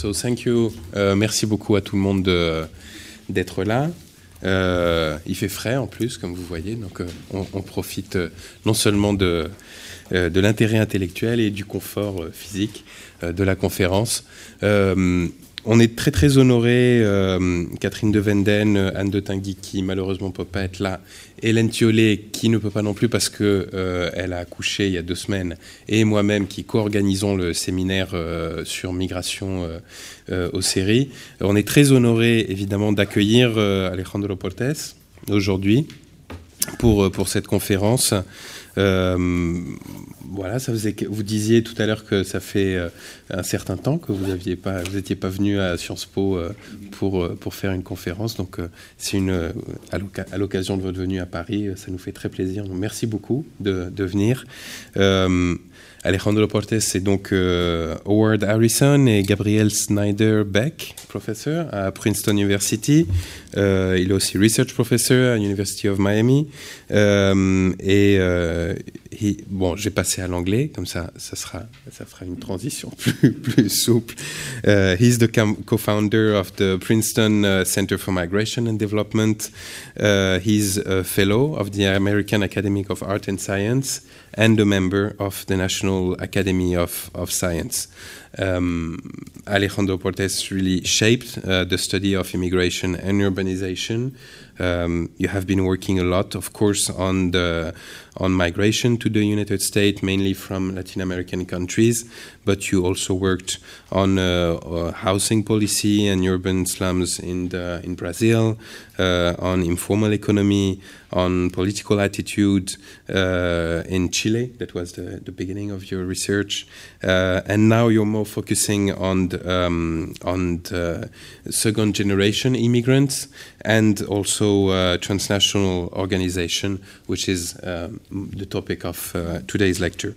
So thank you. Euh, merci beaucoup à tout le monde de- d'être là. Euh, il fait frais en plus, comme vous voyez, donc euh, on, on profite non seulement de, de l'intérêt intellectuel et du confort physique de la conférence. On est très très honoré, euh, Catherine de Venden, Anne de Tinguy qui malheureusement ne peut pas être là, Hélène Thiollet qui ne peut pas non plus parce que euh, a accouché il y a deux semaines, et moi-même qui co-organisons le séminaire euh, sur migration aux séries. On est très honoré évidemment d'accueillir Alejandro Portes aujourd'hui pour, cette conférence. Voilà, vous disiez tout à l'heure que ça fait euh, un certain temps que vous n'étiez pas, venu à Sciences Po euh, pour, euh, pour faire une conférence. Donc, c'est à l'occasion de votre venue à Paris, ça nous fait très plaisir. Merci beaucoup de, venir. Euh, Alejandro Portes, c'est donc Howard Harrison et Gabriel Snyder Beck, professeur à Princeton University. Il est aussi research professor à University of Miami. Et euh, bon, j'ai passé à l'anglais, comme ça, ça fera une transition plus, souple. Uh, he's the co-founder of the Princeton uh, Center for Migration and Development. Uh, he's a fellow of the American Academy of Art and Science and a member of the National Academy of, of Science. Um, Alejandro Portes really shaped uh, the study of immigration and urbanization. Um, you have been working a lot, of course, on the on migration to the United States, mainly from Latin American countries, but you also worked on uh, uh, housing policy and urban slums in the, in Brazil, uh, on informal economy, on political attitude uh, in Chile. That was the, the beginning of your research, uh, and now you're more focusing on the, um, on the second generation immigrants and also uh, transnational organization, which is um, the topic of uh, today's lecture.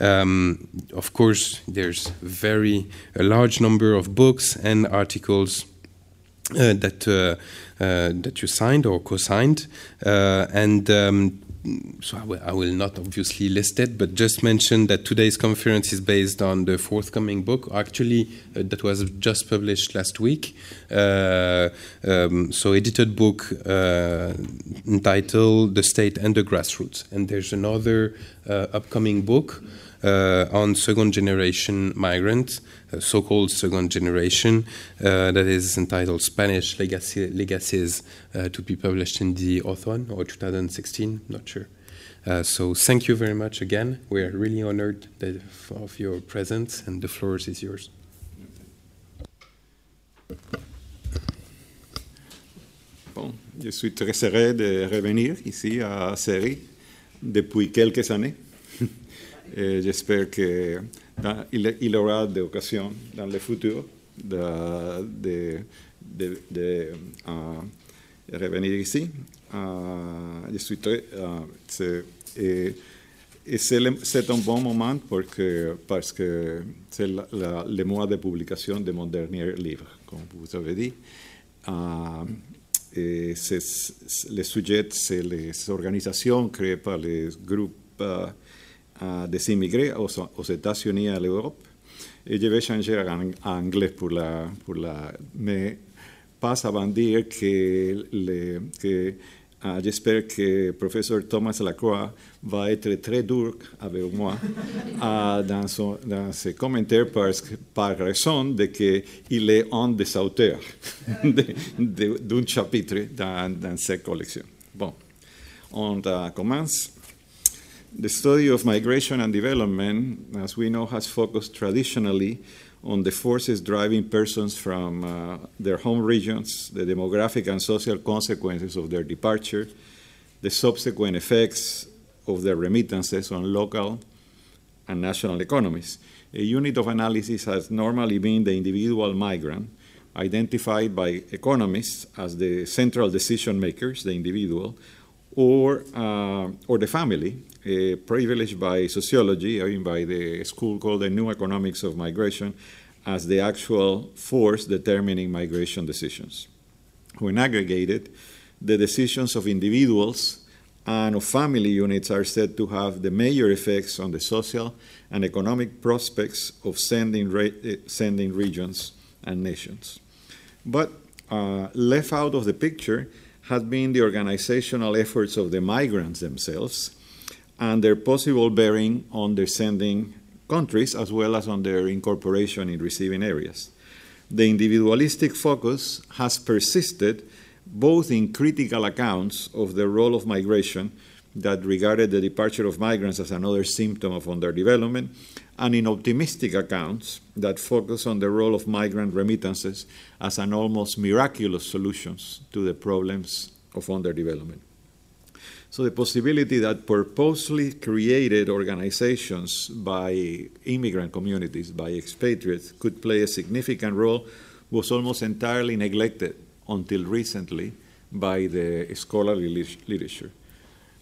Um, of course, there's very a large number of books and articles uh, that uh, that you signed or co-signed, uh, and um, so I will, not obviously list it, but just mention that today's conference is based on the forthcoming book, actually uh, that was just published last week. Uh, um, so edited book uh, entitled "The State and the Grassroots," and there's another uh, upcoming book uh, on second generation migrants, uh, so called second generation, uh, that is entitled Spanish Legacy, Legacies uh, to be published in the autumn or 2016, not sure. Uh, so thank you very much again. We are really honored that, of your presence, and the floor is yours. Bon, je suis très heureux de revenir ici à CERI depuis quelques années. J'espère qu'il il, il aura des occasions dans le futur de, de, de, de, euh, revenir ici. Je suis très. et et c'est un bon moment parce que, parce que c'est le mois de publication de mon dernier livre, comme vous avez dit. Euh, et c'est- c'est- le sujet, c'est les organisations créées par les groupes euh, des immigrés aux, États-Unis et à l'Europe. Et je vais changer en, anglais pour la, pour la. Mais pas avant dire que, le, que ah, j'espère que professeur Thomas Lacroix va être très dur avec moi ah, dans, son, dans ses commentaires parce par raison de qu'il est un des auteurs de- de- d'un chapitre dans, dans cette collection. Bon, on commence. The study of migration and development, as we know, has focused traditionally on the forces driving persons from uh, their home regions, the demographic and social consequences of their departure, the subsequent effects of their remittances on local and national economies. A unit of analysis has normally been the individual migrant, identified by economists as the central decision makers, the individual, or, uh, or the family, uh, privileged by sociology, I mean by the school called the New Economics of Migration, as the actual force determining migration decisions. When aggregated, the decisions of individuals and of family units are said to have the major effects on the social and economic prospects of sending, re- eh, sending regions and nations. But uh, left out of the picture had been the organizational efforts of the migrants themselves and their possible bearing on their sending countries as well as on their incorporation in receiving areas. The individualistic focus has persisted both in critical accounts of the role of migration that regarded the departure of migrants as another symptom of underdevelopment, and in optimistic accounts that focus on the role of migrant remittances as an almost miraculous solution to the problems of underdevelopment. So the possibility that purposely created organizations by immigrant communities, by expatriates, could play a significant role was almost entirely neglected until recently by the scholarly literature.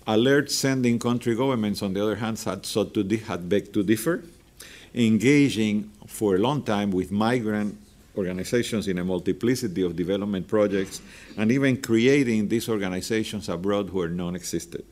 Alert sending country governments, on the other hand, had sought to had begged to differ, engaging for a long time with migrant organizations in a multiplicity of development projects, and even creating these organizations abroad where none existed.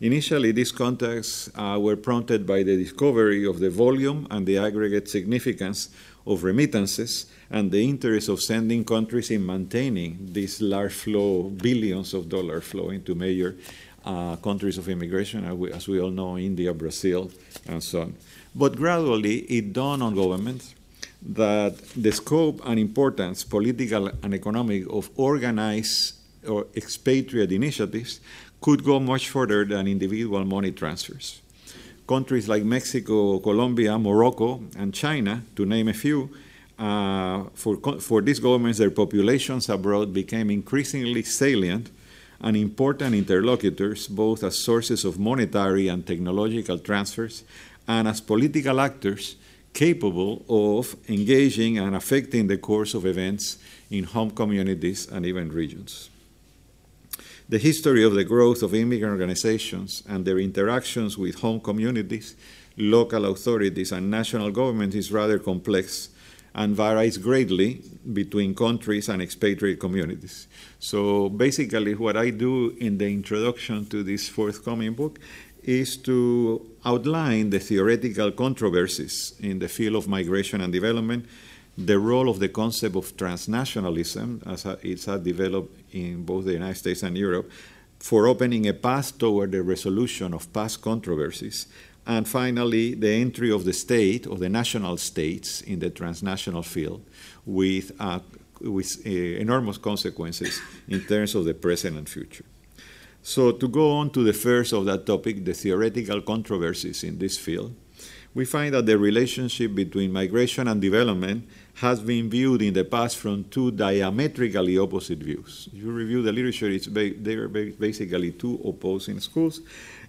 Initially, these contacts uh, were prompted by the discovery of the volume and the aggregate significance of remittances and the interest of sending countries in maintaining this large flow, billions of dollars flowing to major uh, countries of immigration, as we, as we all know, India, Brazil, and so on. But gradually, it dawned on governments that the scope and importance, political and economic, of organized or expatriate initiatives could go much further than individual money transfers. Countries like Mexico, Colombia, Morocco, and China, to name a few, uh, for, for these governments, their populations abroad became increasingly salient and important interlocutors, both as sources of monetary and technological transfers and as political actors capable of engaging and affecting the course of events in home communities and even regions. The history of the growth of immigrant organizations and their interactions with home communities, local authorities, and national governments is rather complex and varies greatly between countries and expatriate communities. So basically, what I do in the introduction to this forthcoming book is to outline the theoretical controversies in the field of migration and development, the role of the concept of transnationalism as it's developed in both the United States and Europe, for opening a path toward the resolution of past controversies, and finally, the entry of the state or the national states in the transnational field with, uh, with uh, enormous consequences in terms of the present and future. So, to go on to the first of that topic, the theoretical controversies in this field, we find that the relationship between migration and development has been viewed in the past from two diametrically opposite views. If you review the literature, it's ba- they are basically two opposing schools.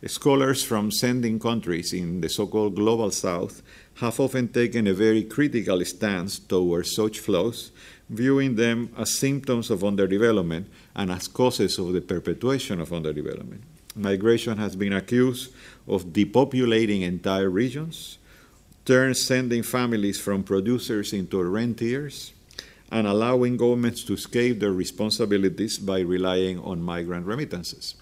Scholars from sending countries in the so called global south have often taken a very critical stance towards such flows, viewing them as symptoms of underdevelopment and as causes of the perpetuation of underdevelopment. Migration has been accused of depopulating entire regions, turn sending families from producers into rentiers, and allowing governments to escape their responsibilities by relying on migrant remittances.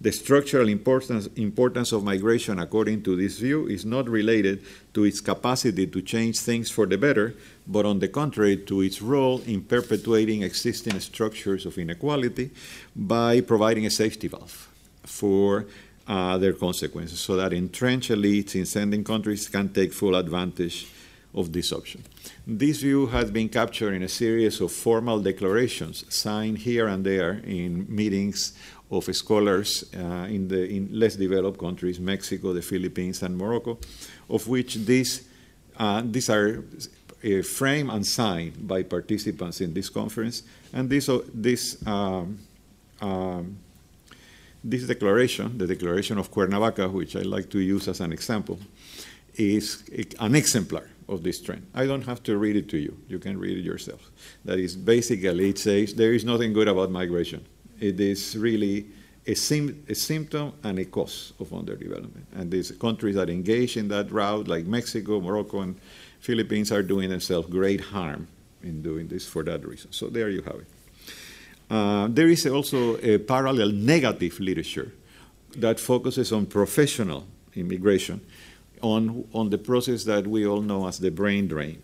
The structural importance, importance of migration, according to this view, is not related to its capacity to change things for the better, but on the contrary, to its role in perpetuating existing structures of inequality by providing a safety valve for uh, their consequences, so that entrenched elites in sending countries can take full advantage of this option. This view has been captured in a series of formal declarations signed here and there in meetings of scholars uh, in the in less developed countries, Mexico, the Philippines, and Morocco, of which these uh, these are uh, framed and signed by participants in this conference, and this this. Um, um, this declaration, the Declaration of Cuernavaca, which I like to use as an example, is an exemplar of this trend. I don't have to read it to you. You can read it yourself. That is basically, it says there is nothing good about migration it is really a, sim- a, symptom and a cause of underdevelopment. And these countries that engage in that route, like Mexico, Morocco, and Philippines, are doing themselves great harm in doing this for that reason. So there you have it. Uh, there is also a parallel negative literature that focuses on professional immigration, on, on the process that we all know as the brain drain.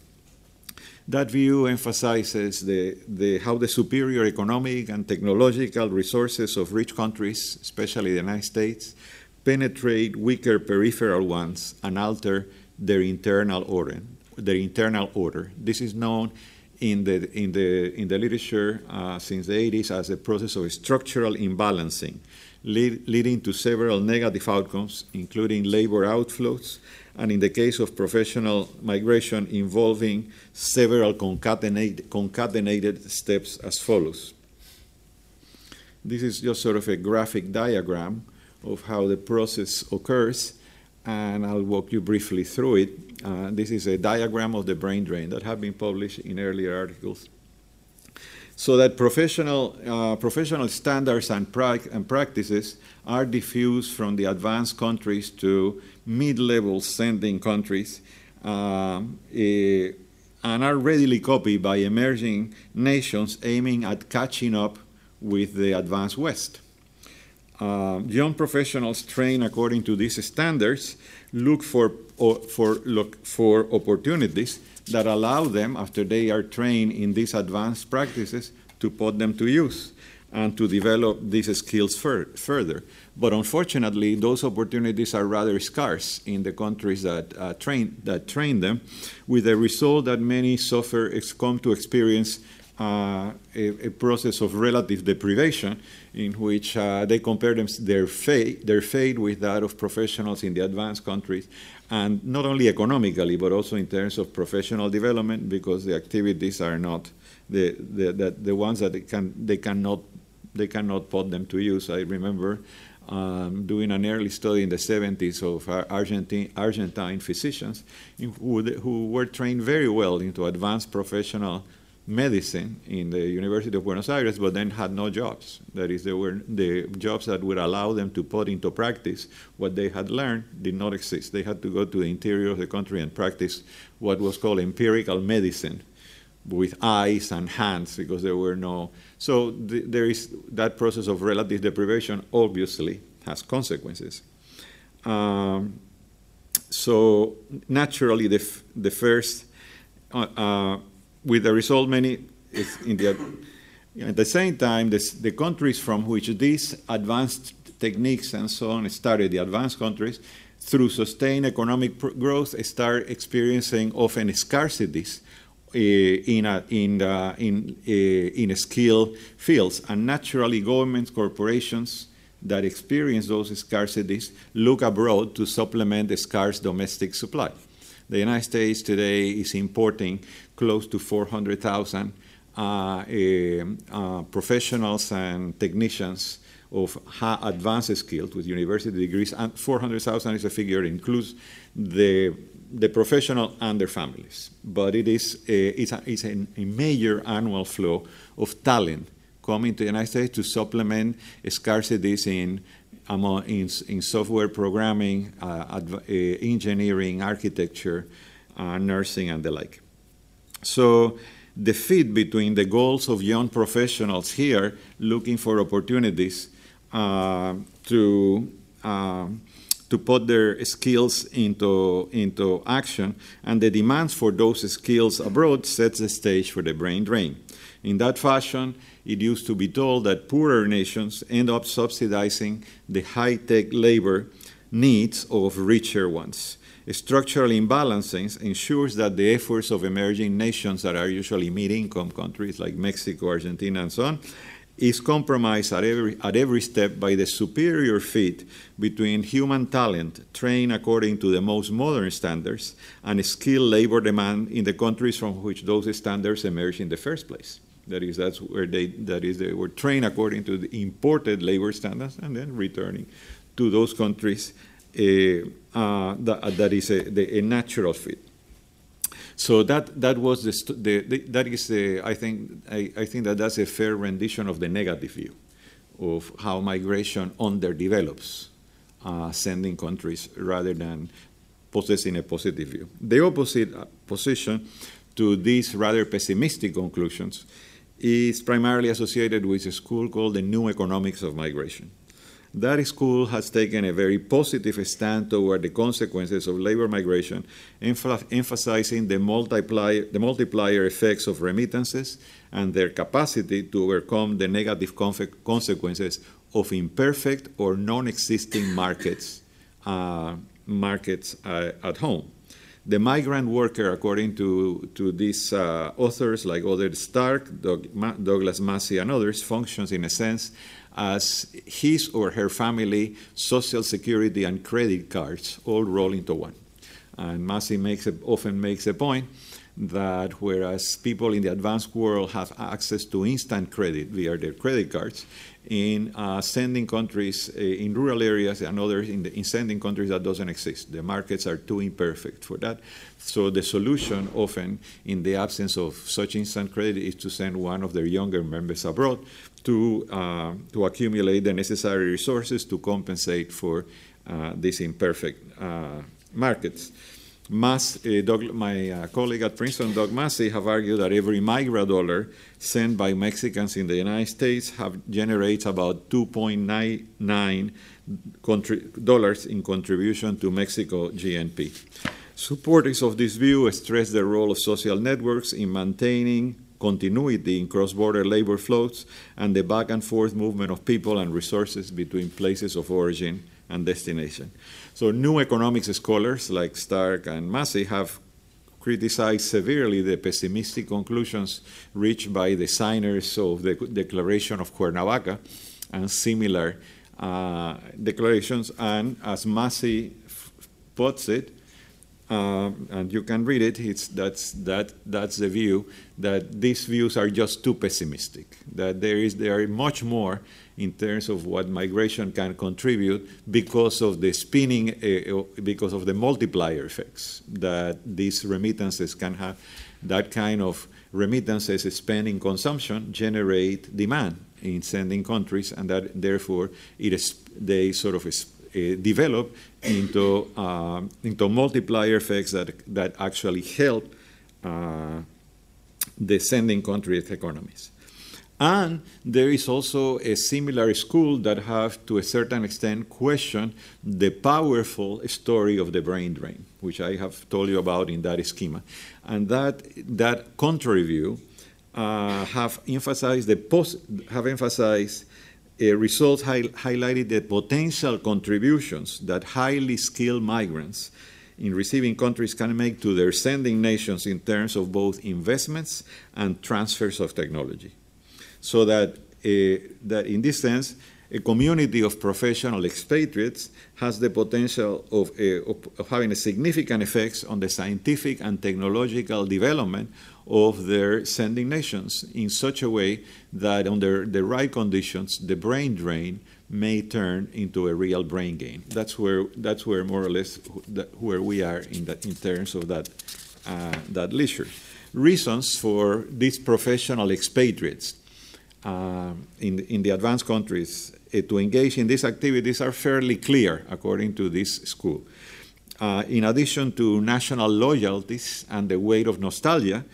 That view emphasizes the, the, how the superior economic and technological resources of rich countries, especially the United States, penetrate weaker peripheral ones and alter their internal order. Their internal order. This is known in the, in the, in the literature uh, since the 80s as a process of structural imbalancing, lead, leading to several negative outcomes, including labor outflows, and in the case of professional migration, involving several concatenate, concatenated steps as follows. This is just sort of a graphic diagram of how the process occurs, and I'll walk you briefly through it. Uh, this is a diagram of the brain drain that have been published in earlier articles. So that professional, uh, professional standards and, pra- and practices are diffused from the advanced countries to mid-level sending countries uh, eh, and are readily copied by emerging nations aiming at catching up with the advanced West. Uh, young professionals trained according to these standards look for, for, look for opportunities that allow them, after they are trained in these advanced practices, to put them to use and to develop these skills fur further. But unfortunately, those opportunities are rather scarce in the countries that, uh, train, that train them, with the result that many suffer, come to experience uh, a, a, process of relative deprivation in which uh, they compare them, their, fate, their fate with that of professionals in the advanced countries, and not only economically, but also in terms of professional development, because the activities are not the, the, the, the ones that they, can, they, cannot, they cannot put them to use. I remember um, doing an early study in the 70s of Argentine, Argentine physicians who, who were trained very well into advanced professional medicine in the University of Buenos Aires, but then had no jobs. That is, were the jobs that would allow them to put into practice what they had learned did not exist. They had to go to the interior of the country and practice what was called empirical medicine with eyes and hands because there were no. So th- there is that process of relative deprivation obviously has consequences. Um, so naturally, the, f- the first uh, uh, with the result many in the at the same time the, the countries from which these advanced techniques and so on started the advanced countries through sustained economic growth start experiencing often scarcities uh, in, a, in, in, uh, in skill fields. And naturally governments corporations that experience those scarcities look abroad to supplement the scarce domestic supply. The United States today is importing close to 400,000 uh, eh, uh, professionals and technicians of high advanced skills with university degrees, and 400,000 is a figure that includes the the professional and their families. But it is a, it's, a, it's a, a major annual flow of talent coming to the United States to supplement scarcities in among, in, in software programming, uh, uh, engineering, architecture, uh, nursing, and the like. So the fit between the goals of young professionals here looking for opportunities uh, to um, to put their skills into into action and the demands for those skills abroad sets the stage for the brain drain. In that fashion, it used to be told that poorer nations end up subsidizing the high tech labor needs of richer ones. Structural imbalances ensures that the efforts of emerging nations that are usually mid income countries like Mexico, Argentina, and so on is compromised at every, at every step by the superior fit between human talent trained according to the most modern standards and skilled labor demand in the countries from which those standards emerged in the first place. That is, that's where they, that is, they were trained according to the imported labor standards and then returning to those countries. Uh, uh, that, that is a, the, a, natural fit. So that that was the, the, the that is the, I think I, I, think that that's a fair rendition of the negative view of how migration underdevelops uh, sending countries rather than possessing a positive view. The opposite uh, position to these rather pessimistic conclusions is primarily associated with a school called the New Economics of Migration. That school has taken a very positive stand toward the consequences of labor migration, emphasizing the multiplier, the multiplier effects of remittances and their capacity to overcome the negative consequences of imperfect or non-existing markets, uh, markets uh, at home. The migrant worker, according to, to these uh, authors like Oded Stark, Doug, Douglas Massey, and others, functions in a sense as his or her family social security and credit cards all roll into one. And Massey makes a, often makes a point that whereas people in the advanced world have access to instant credit via their credit cards, in uh, sending countries, uh, in rural areas and others in, the, in sending countries that doesn't exist. The markets are too imperfect for that. So the solution often, in the absence of such instant credit, is to send one of their younger members abroad to, uh, to accumulate the necessary resources to compensate for uh, these imperfect uh, markets. Mass, uh, Doug, my uh, colleague at Princeton, Doug Massey, have argued that every migrant dollar sent by Mexicans in the United States have generates about 2.99 dollars in contribution to Mexico GNP. Supporters of this view stress the role of social networks in maintaining continuity in cross-border labor flows and the back and forth movement of people and resources between places of origin and destination. So new economics scholars like Stark and Massey have criticized severely the pessimistic conclusions reached by the signers of the Declaration of Cuernavaca and similar uh, declarations. And as Massey puts it, uh, and you can read it, it's, that's, that, that's the view, that these views are just too pessimistic, that there is there are much more in terms of what migration can contribute because of the spinning, uh, because of the multiplier effects that these remittances can have. That kind of remittances spent in consumption generate demand in sending countries, and that therefore it is, they sort of is, develop into uh, into multiplier effects that that actually help uh, the sending countries' economies. And there is also a similar school that have, to a certain extent, questioned the powerful story of the brain drain, which I have told you about in that schema. And that, that contrary view uh, have emphasized the post, have emphasized uh, results hi- highlighted the potential contributions that highly skilled migrants in receiving countries can make to their sending nations in terms of both investments and transfers of technology. So that, uh, that in this sense, a community of professional expatriates has the potential of, uh, of, having a significant effects on the scientific and technological development of their sending nations in such a way that under the right conditions, the brain drain may turn into a real brain gain. That's where, that's where more or less where we are in, that, in terms of that, uh, that leisure. Reasons for these professional expatriates uh, in, in the advanced countries uh, to engage in these activities are fairly clear, according to this school. Uh, in addition to national loyalties and the weight of nostalgia,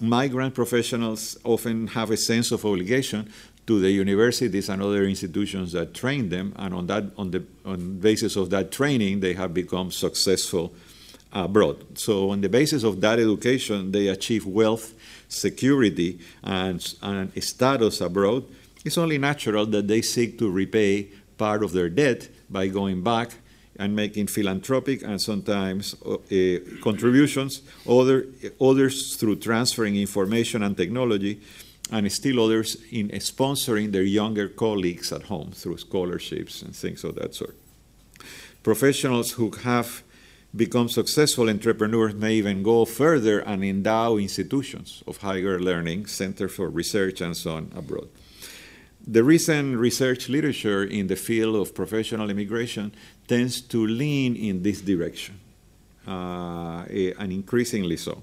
migrant professionals often have a sense of obligation to the universities and other institutions that train them, and on that, on the on basis of that training, they have become successful abroad. So, on the basis of that education, they achieve wealth security and, and status abroad, it's only natural that they seek to repay part of their debt by going back and making philanthropic and sometimes uh, contributions, other, others through transferring information and technology, and still others in sponsoring their younger colleagues at home through scholarships and things of that sort. Professionals who have become successful entrepreneurs may even go further and endow institutions of higher learning, centers for research, and so on abroad. The recent research literature in the field of professional immigration tends to lean in this direction, uh, and increasingly so.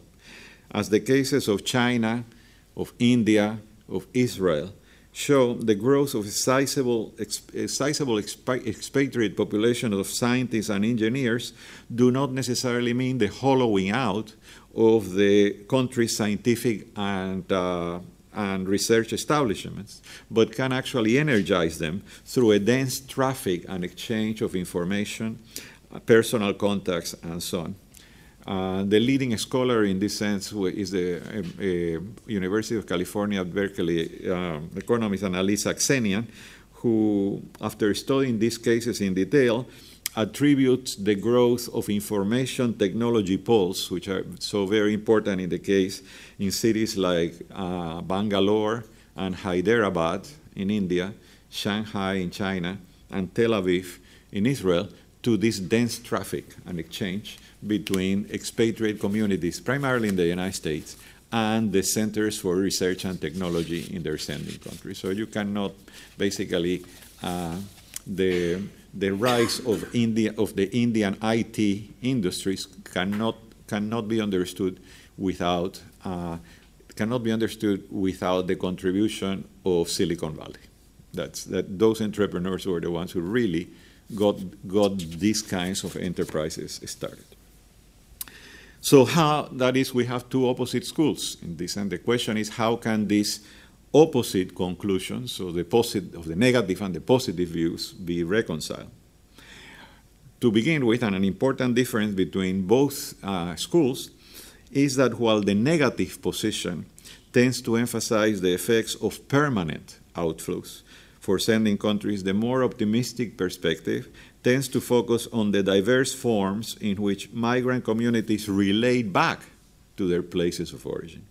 As the cases of China, of India, of Israel show the growth of a sizable, a sizable expatriate population of scientists and engineers do not necessarily mean the hollowing out of the country's scientific and, uh, and research establishments, but can actually energize them through a dense traffic and exchange of information, uh, personal contacts, and so on. Uh, the leading scholar in this sense is the uh, University of California at Berkeley um, economist AnnaLee Saxenian, who, after studying these cases in detail, attributes the growth of information technology poles, which are so very important in the case in cities like uh, Bangalore and Hyderabad in India, Shanghai in China, and Tel Aviv in Israel, to this dense traffic and exchange between expatriate communities, primarily in the United States, and the centers for research and technology in their sending countries. So you cannot basically uh, the the rise of India of the Indian IT industries cannot cannot be understood without uh, cannot be understood without the contribution of Silicon Valley. That's that those entrepreneurs were the ones who really got got these kinds of enterprises started. So how that is we have two opposite schools in this and the question is how can these opposite conclusions, so the positive of the negative and the positive views, be reconciled. To begin with, and an important difference between both uh, schools is that while the negative position tends to emphasize the effects of permanent outflows for sending countries, the more optimistic perspective tends to focus on the diverse forms in which migrant communities relate back to their places of origin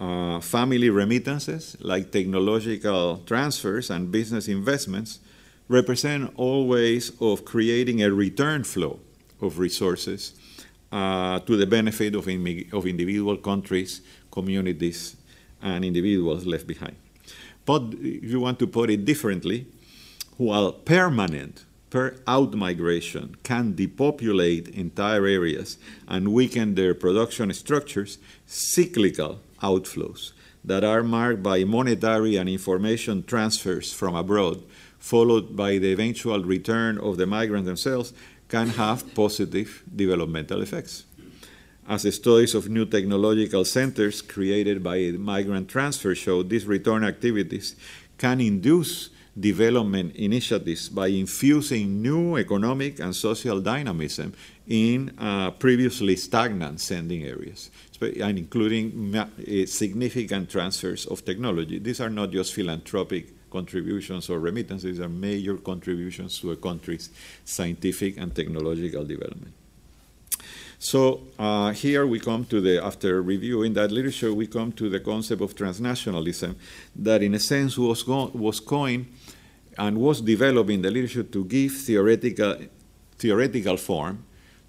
uh, family remittances, like technological transfers and business investments, represent all ways of creating a return flow of resources uh, to the benefit of, of individual countries, communities, and individuals left behind. But if you want to put it differently, while permanent per out migration can depopulate entire areas and weaken their production structures, cyclical outflows that are marked by monetary and information transfers from abroad, followed by the eventual return of the migrants themselves, can have positive developmental effects. As the studies of new technological centers created by migrant transfer show, these return activities can induce development initiatives by infusing new economic and social dynamism in uh, previously stagnant sending areas and including eh, significant transfers of technology. These are not just philanthropic contributions or remittances, these are major contributions to a country's scientific and technological development. So uh, here we come to the, after reviewing that literature, we come to the concept of transnationalism that in a sense was, was coined and was developed in the literature to give theoretical, theoretical form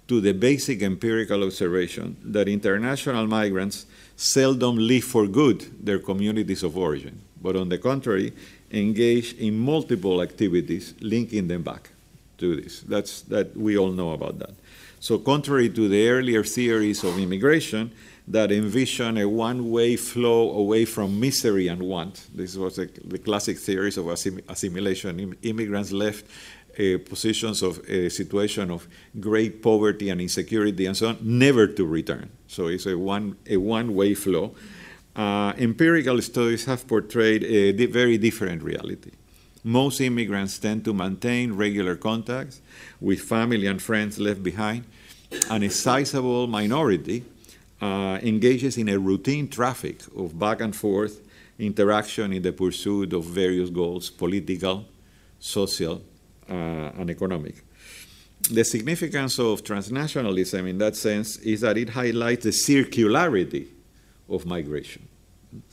to the basic empirical observation that international migrants seldom leave for good their communities of origin, but on the contrary, engage in multiple activities linking them back to this. That's that we all know about that. So contrary to the earlier theories of immigration that envision a one-way flow away from misery and want, this was a, the classic theories of assim- assimilation. Immigrants left uh, positions of a situation of great poverty and insecurity and so on, never to return. So it's a one a one way flow. Uh, empirical studies have portrayed a di- very different reality. Most immigrants tend to maintain regular contacts with family and friends left behind, and a sizable minority uh, engages in a routine traffic of back and forth interaction in the pursuit of various goals political, social, uh, and economic. The significance of transnationalism in that sense is that it highlights the circularity of migration.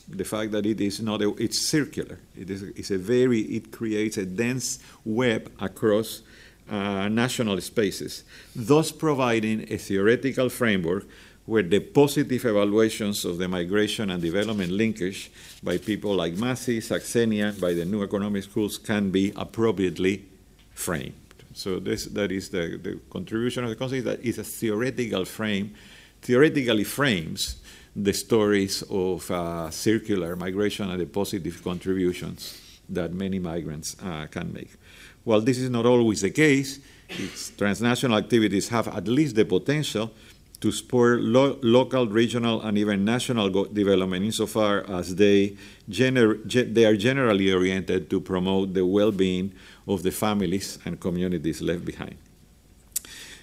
The fact that it is not a, it's circular. It is it's a very it creates a dense web across uh, national spaces, thus providing a theoretical framework where the positive evaluations of the migration and development linkage by people like Massey, Saxenian, by the new economic schools can be appropriately framed. So this, that is the, the contribution of the concept that is a theoretical frame, theoretically frames the stories of uh, circular migration and the positive contributions that many migrants uh, can make. While this is not always the case, transnational activities have at least the potential to spur lo local, regional, and even national development insofar as they, they are generally oriented to promote the well-being of the families and communities left behind.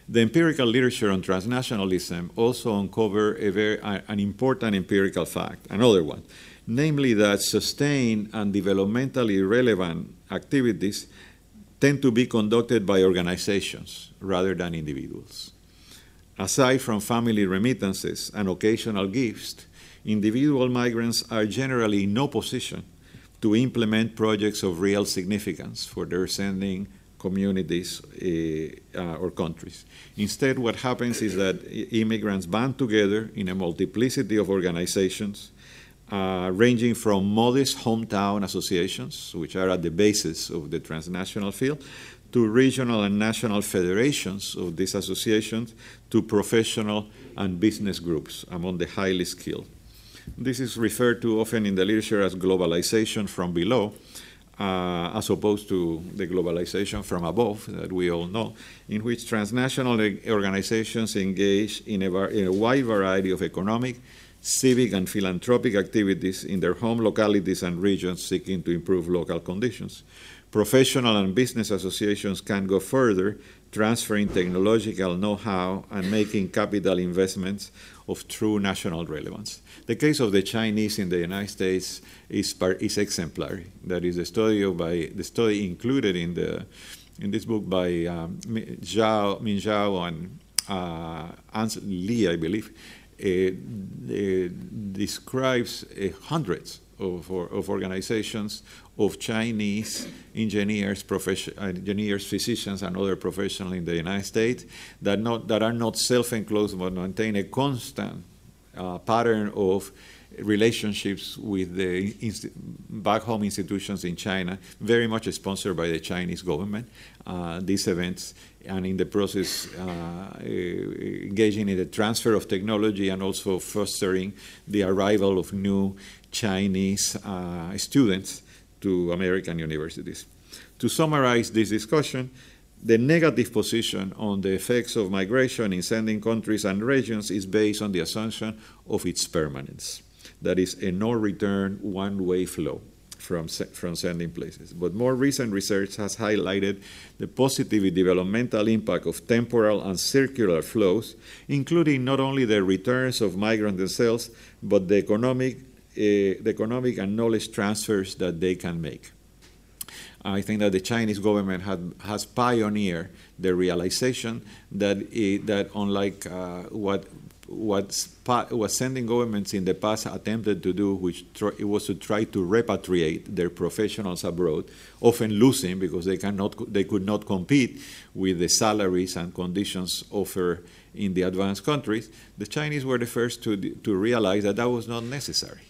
The empirical literature on transnationalism also uncovered an important empirical fact, another one, namely that sustained and developmentally relevant activities tend to be conducted by organizations rather than individuals. Aside from family remittances and occasional gifts, individual migrants are generally in no position to implement projects of real significance for their sending communities uh, uh, or countries. Instead, what happens is that immigrants band together in a multiplicity of organizations, uh, ranging from modest hometown associations, which are at the basis of the transnational field, to regional and national federations of these associations, to professional and business groups among the highly skilled. This is referred to often in the literature as globalization from below, uh, as opposed to the globalization from above that we all know, in which transnational organizations engage in a, in a wide variety of economic, civic, and philanthropic activities in their home localities and regions seeking to improve local conditions. Professional and business associations can go further, transferring technological know how and making capital investments of true national relevance. The case of the Chinese in the United States is, is exemplary. That is the study by the study included in the in this book by um, Zhou, Min Zhou and uh, Li, I believe, uh, uh, describes uh, hundreds of, of organizations of Chinese engineers, engineers, physicians, and other professionals in the United States that, not, that are not self-enclosed but maintain a constant uh, pattern of relationships with the back home institutions in China, very much sponsored by the Chinese government. Uh, these events, and in the process, uh, engaging in the transfer of technology and also fostering the arrival of new Chinese uh, students to American universities. To summarize this discussion, the negative position on the effects of migration in sending countries and regions is based on the assumption of its permanence. That is a no return, one way flow from, from sending places. But more recent research has highlighted the positive developmental impact of temporal and circular flows, including not only the returns of migrants themselves, but the economic the economic and knowledge transfers that they can make. I think that the Chinese government had, has pioneered the realization that, it, that unlike uh, what what what sending governments in the past attempted to do, which it was to try to repatriate their professionals abroad, often losing because they cannot they could not compete with the salaries and conditions offered in the advanced countries. The Chinese were the first to to realize that that was not necessary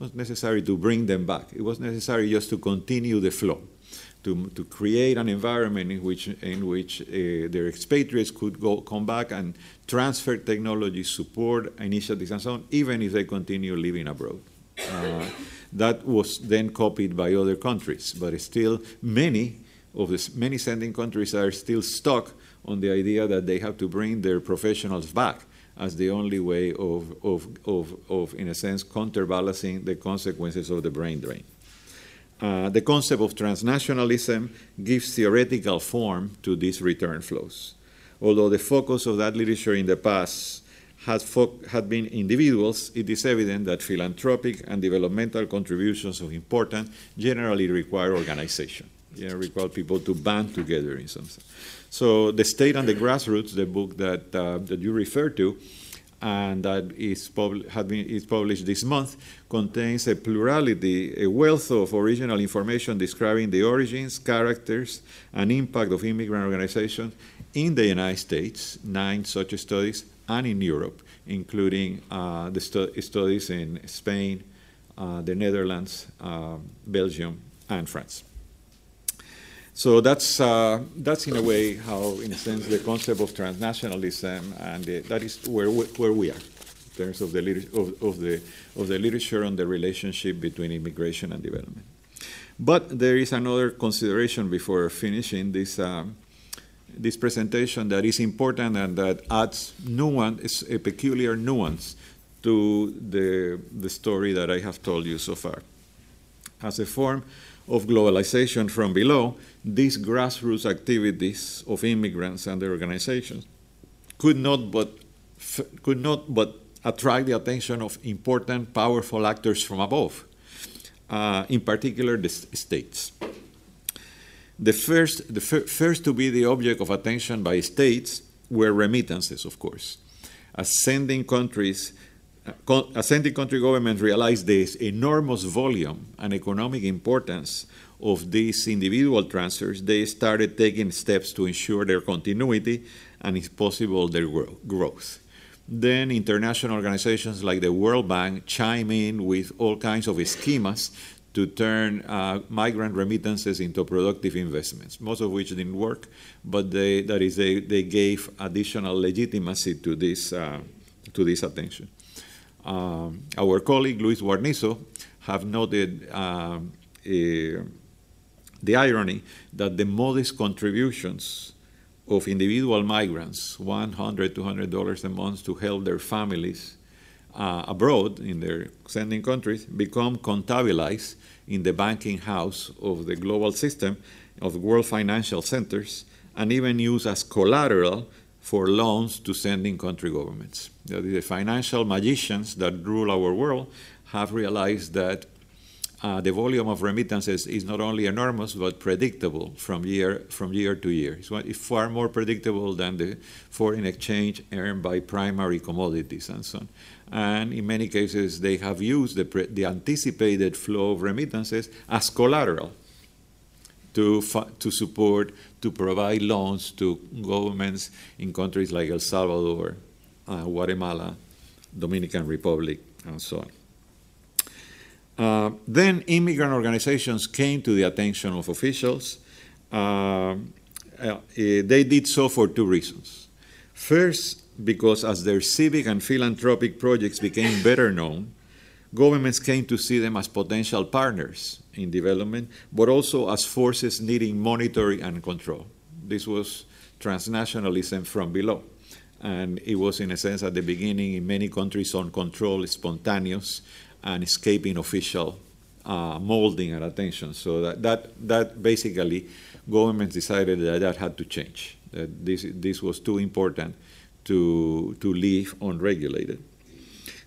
was necessary to bring them back. It was necessary just to continue the flow, to, to create an environment in which, in which uh, their expatriates could go, come back and transfer technology, support initiatives, and so on, even if they continue living abroad. Uh, that was then copied by other countries, but still many of the many sending countries are still stuck on the idea that they have to bring their professionals back as the only way of, of, of, of in a sense, counterbalancing the consequences of the brain drain. Uh, the concept of transnationalism gives theoretical form to these return flows. Although the focus of that literature in the past had, had been individuals, it is evident that philanthropic and developmental contributions of importance generally require organization. You know, require people to band together in some sense. So the state and the grassroots, the book that uh, that you referred to, and that is, pub- been, is published this month, contains a plurality, a wealth of original information describing the origins, characters, and impact of immigrant organizations in the United States, nine such studies, and in Europe, including uh, the stu- studies in Spain, uh, the Netherlands, uh, Belgium, and France. So that's, uh, that's in a way how, in a sense, the concept of transnationalism, and the, that is where we, where we are in terms of the, of, of, the, of the literature on the relationship between immigration and development. But there is another consideration before finishing this, um, this presentation that is important and that adds nuance, a peculiar nuance to the, the story that I have told you so far. As a form of globalization from below, these grassroots activities of immigrants and their organizations could not but could not but attract the attention of important, powerful actors from above, uh, in particular the states. The first, the fir first to be the object of attention by states were remittances, of course. As sending countries, as sending country governments realized this enormous volume and economic importance of these individual transfers, they started taking steps to ensure their continuity and, if possible, their growth. Then international organizations like the World Bank chime in with all kinds of schemas to turn uh, migrant remittances into productive investments, most of which didn't work, but they, that is, they, they gave additional legitimacy to this, uh, to this attention. Um, our colleague Luis Guarnizo have noted uh, the irony that the modest contributions of individual migrants, $100, $200 a month to help their families uh, abroad in their sending countries, become contabilized in the banking house of the global system of world financial centers and even used as collateral for loans to sending country governments. The financial magicians that rule our world have realized that uh, the volume of remittances is not only enormous but predictable from year from year to year. It's far more predictable than the foreign exchange earned by primary commodities and so on. And in many cases, they have used the, the anticipated flow of remittances as collateral to, to support, to provide loans to governments in countries like El Salvador, uh, Guatemala, Dominican Republic, and so on. Uh, then immigrant organizations came to the attention of officials. Uh, uh, they did so for two reasons. First, because as their civic and philanthropic projects became better known, governments came to see them as potential partners in development, but also as forces needing monitoring and control. This was transnationalism from below. And it was, in a sense, at the beginning, in many countries, on control, spontaneous, and escaping official uh, molding and attention. So that, that, that basically, governments decided that that had to change. That this, this was too important to, to leave unregulated.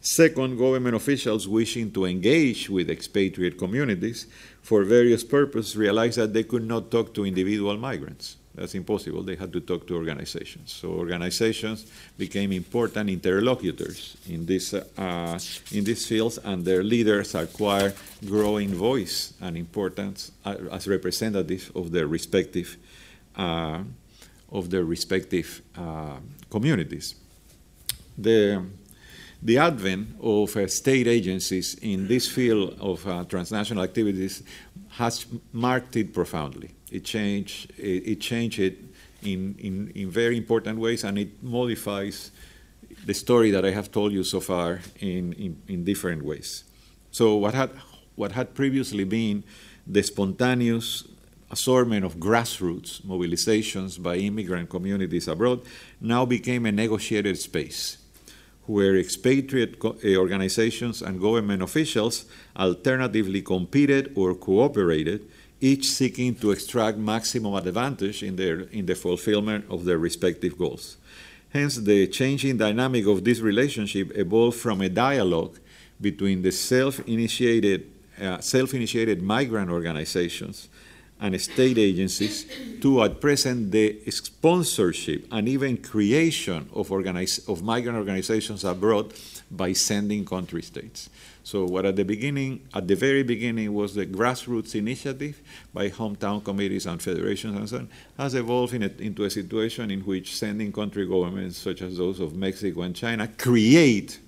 Second, government officials wishing to engage with expatriate communities for various purposes realized that they could not talk to individual migrants. That's impossible. They had to talk to organizations. So organizations became important interlocutors in this uh, in these fields, and their leaders acquired growing voice and importance uh, as representatives of their respective uh, of their respective uh, communities. The the advent of uh, state agencies in this field of uh, transnational activities has marked it profoundly. It changed it, it changed it in, in, in very important ways, and it modifies the story that I have told you so far in, in, in different ways. So what had what had previously been the spontaneous assortment of grassroots mobilizations by immigrant communities abroad now became a negotiated space where expatriate eh, organizations and government officials alternatively competed or cooperated, each seeking to extract maximum advantage in, their, in the fulfillment of their respective goals. Hence, the changing dynamic of this relationship evolved from a dialogue between the self-initiated, uh, self-initiated migrant organizations and state agencies to at present the sponsorship and even creation of, organize, of migrant organizations abroad by sending country states. So what at the beginning, at the very beginning was the grassroots initiative by hometown committees and federations and so on, has evolved in a, into a situation in which sending country governments such as those of Mexico and China create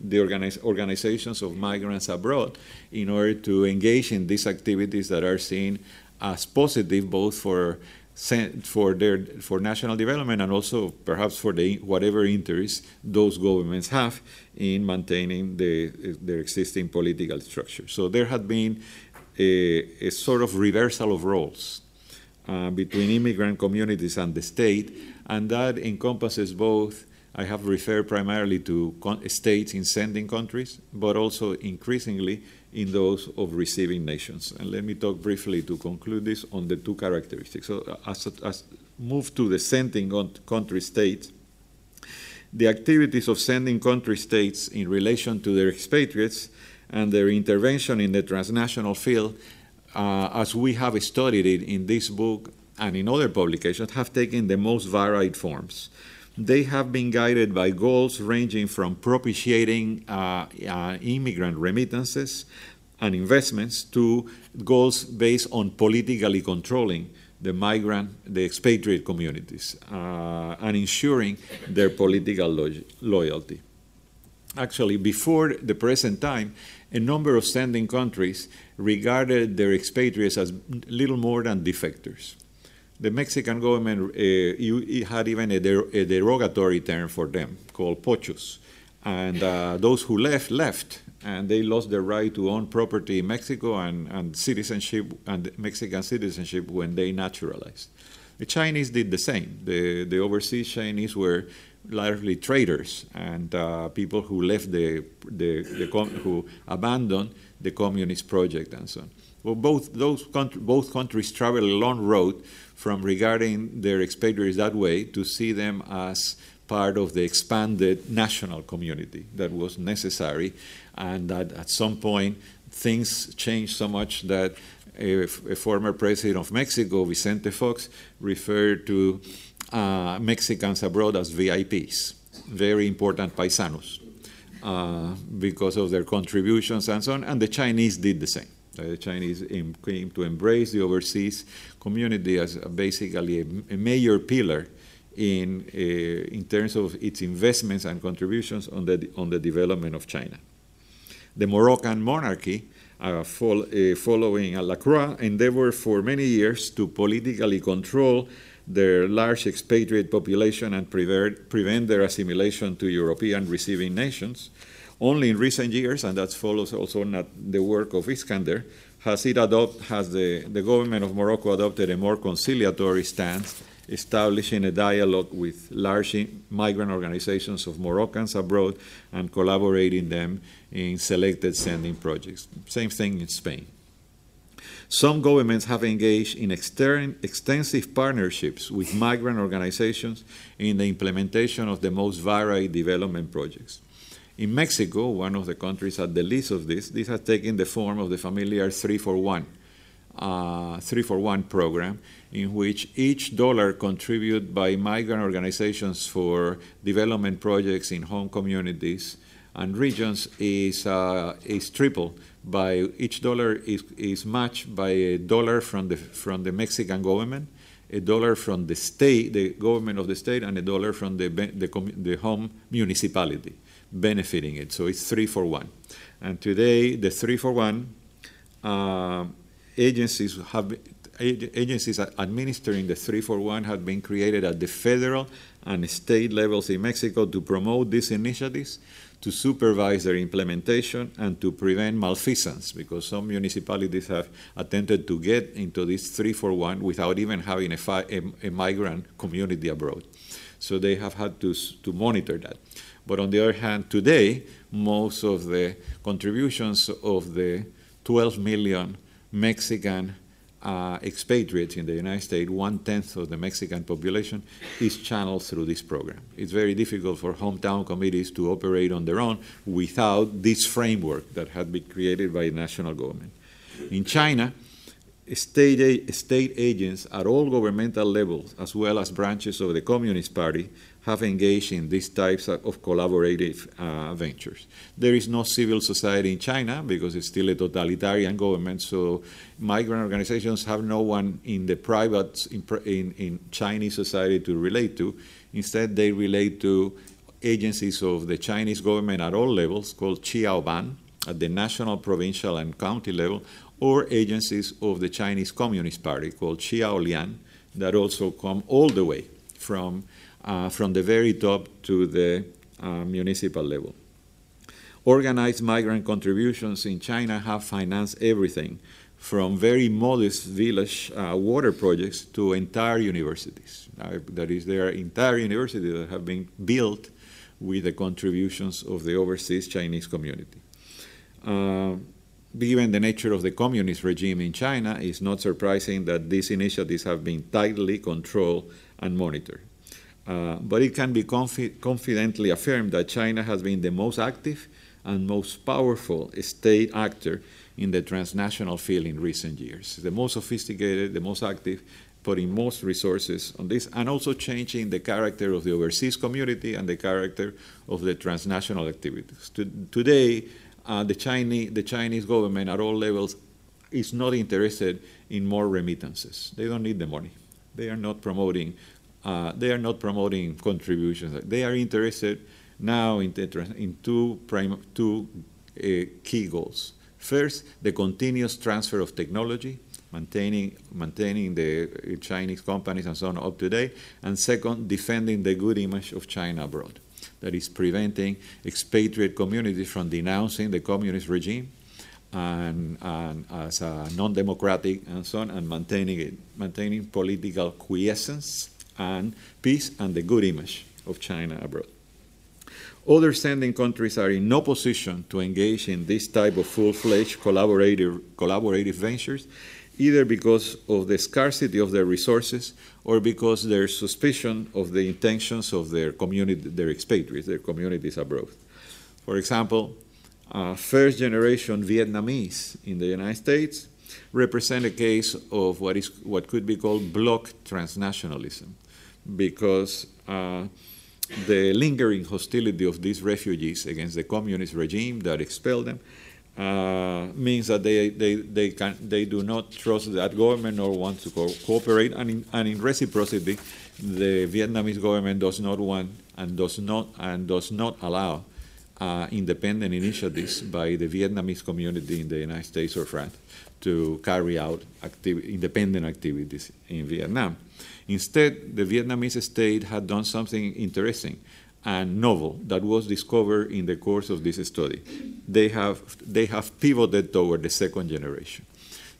the organize, organizations of migrants abroad in order to engage in these activities that are seen as positive both for for their for national development and also perhaps for the whatever interest those governments have in maintaining the, their existing political structure. So there had been a, a sort of reversal of roles uh, between immigrant communities and the state, and that encompasses both. I have referred primarily to states in sending countries, but also increasingly in those of receiving nations. And let me talk briefly to conclude this on the two characteristics. So, uh, as, as move to the sending country states, the activities of sending country states in relation to their expatriates and their intervention in the transnational field, uh, as we have studied it in this book and in other publications, have taken the most varied forms. They have been guided by goals ranging from propitiating uh, uh, immigrant remittances and investments to goals based on politically controlling the migrant, the expatriate communities, uh, and ensuring their political lo loyalty. Actually, before the present time, a number of sending countries regarded their expatriates as little more than defectors. The Mexican government uh, had even a, der a, derogatory term for them called pochos. And uh, those who left, left, and they lost their right to own property in Mexico and, and citizenship and Mexican citizenship when they naturalized. The Chinese did the same. The, the overseas Chinese were largely traders and uh, people who left the, the, the who abandoned the communist project and so on. Well, both those both countries traveled a long road from regarding their expatriates that way to see them as part of the expanded national community that was necessary, and that at some point things changed so much that a, a former president of Mexico, Vicente Fox, referred to uh, Mexicans abroad as VIPs, very important paisanos, uh, because of their contributions and so on. And the Chinese did the same. Uh, the Chinese came to embrace the overseas community as basically a, major pillar in, uh, in terms of its investments and contributions on the, on the development of China. The Moroccan monarchy uh, fol uh, following Lacroix, endeavored for many years to politically control their large expatriate population and prevent, prevent their assimilation to European receiving nations. Only in recent years, and that follows also not the work of Iskander, has it adopt, has the, the government of Morocco adopted a more conciliatory stance, establishing a dialogue with large migrant organizations of Moroccans abroad and collaborating them in selected sending projects. Same thing in Spain. Some governments have engaged in extensive partnerships with migrant organizations in the implementation of the most varied development projects. In Mexico, one of the countries at the least of this, this has taken the form of the familiar 341, uh, 341 program, in which each dollar contributed by migrant organizations for development projects in home communities and regions is, uh, is triple by each dollar is, is matched by a dollar from the, from the Mexican government, a dollar from the state, the government of the state, and a dollar from the, the, the home municipality benefiting it. So it's three for one. And today, the three for one uh, agencies have agencies administering the three for one have been created at the federal and state levels in Mexico to promote these initiatives to supervise their implementation and to prevent malfeasance because some municipalities have attempted to get into this three for one without even having a, a, a migrant community abroad. So they have had to, to monitor that. But on the other hand, today, most of the contributions of the 12 million Mexican uh, expatriates in the United States, one tenth of the Mexican population, is channeled through this program. It's very difficult for hometown committees to operate on their own without this framework that had been created by the national government. In China, state, state agents at all governmental levels, as well as branches of the Communist Party, have engaged in these types of collaborative uh, ventures. There is no civil society in China because it's still a totalitarian government, so migrant organizations have no one in the private, in, in, in Chinese society to relate to. Instead, they relate to agencies of the Chinese government at all levels called Qiaoban at the national, provincial, and county level, or agencies of the Chinese Communist Party called Qiaolian that also come all the way from uh, from the very top to the uh, municipal level. Organized migrant contributions in China have financed everything from very modest village uh, water projects to entire universities. Uh, that is, there are entire universities that have been built with the contributions of the overseas Chinese community. Uh, given the nature of the communist regime in China, it's not surprising that these initiatives have been tightly controlled and monitored. Uh, but it can be confi- confidently affirmed that China has been the most active and most powerful state actor in the transnational field in recent years. The most sophisticated, the most active, putting most resources on this, and also changing the character of the overseas community and the character of the transnational activities. To, today, uh, the, Chinese, the Chinese government at all levels is not interested in more remittances. They don't need the money. They are not promoting. Uh, they are not promoting contributions. They are interested now in, the, in two, prim, two uh, key goals. First, the continuous transfer of technology, maintaining, maintaining the Chinese companies and so on up to date. And second, defending the good image of China abroad. That is preventing expatriate communities from denouncing the communist regime and, and as a non-democratic and so on, and maintaining it, maintaining political quiescence and peace and the good image of China abroad. Other sending countries are in no position to engage in this type of full-fledged collaborative, collaborative ventures, either because of the scarcity of their resources or because their suspicion of the intentions of their community, their expatriates, their communities abroad. For example, uh, first generation Vietnamese in the United States represent a case of what is what could be called bloc transnationalism, because uh, the lingering hostility of these refugees against the communist regime that expelled them uh, means that they, they, they, can, they do not trust that government or want to co- cooperate. And in, and in reciprocity, the Vietnamese government does not want and does not, and does not allow uh, independent initiatives by the Vietnamese community in the United States or France to carry out independent activities in Vietnam. Instead, the Vietnamese state had done something interesting and novel that was discovered in the course of this study. They have, they have pivoted toward the second generation.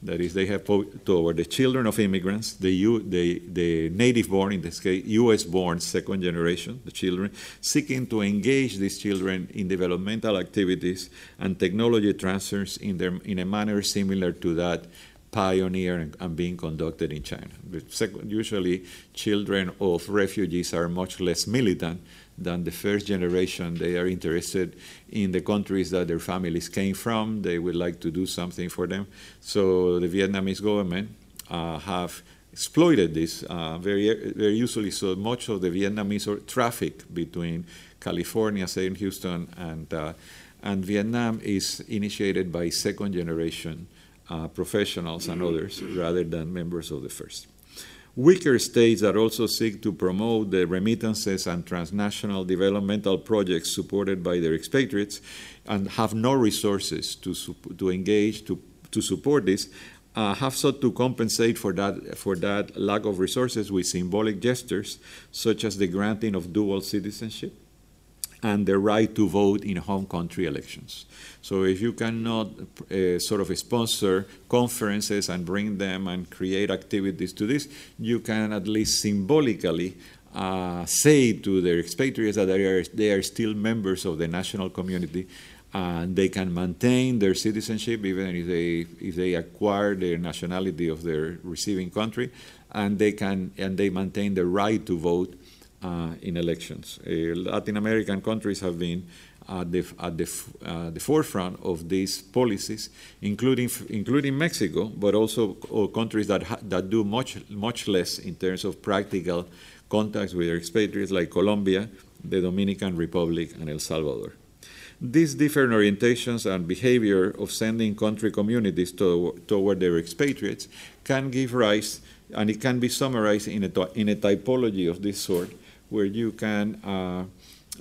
That is, they have toward the children of immigrants, the, U, the, the native born, in this case, US born second generation, the children, seeking to engage these children in developmental activities and technology transfers in, their, in a manner similar to that pioneer and, and being conducted in China. Usually, children of refugees are much less militant than the first generation. They are interested in the countries that their families came from. They would like to do something for them. So the Vietnamese government uh, have exploited this uh, very, very usefully. So much of the Vietnamese traffic between California, say in Houston, and uh, and Vietnam is initiated by second generation uh, professionals and others rather than members of the first. Weaker states that also seek to promote the remittances and transnational developmental projects supported by their expatriates and have no resources to, to engage to, to support this uh, have sought to compensate for that, for that lack of resources with symbolic gestures such as the granting of dual citizenship and the right to vote in home country elections. So if you cannot uh, sort of sponsor conferences and bring them and create activities to this, you can at least symbolically uh, say to their expatriates that they are, they are still members of the national community and they can maintain their citizenship even if they if they acquire the nationality of their receiving country and they can and they maintain the right to vote uh, in elections. Uh, Latin American countries have been at the, at the, uh, the forefront of these policies, including, including Mexico, but also countries that, that do much, much less in terms of practical contacts with their expatriates, like Colombia, the Dominican Republic, and El Salvador. These different orientations and behavior of sending country communities to, toward their expatriates can give rise, and it can be summarized in a, in a typology of this sort, where you can uh,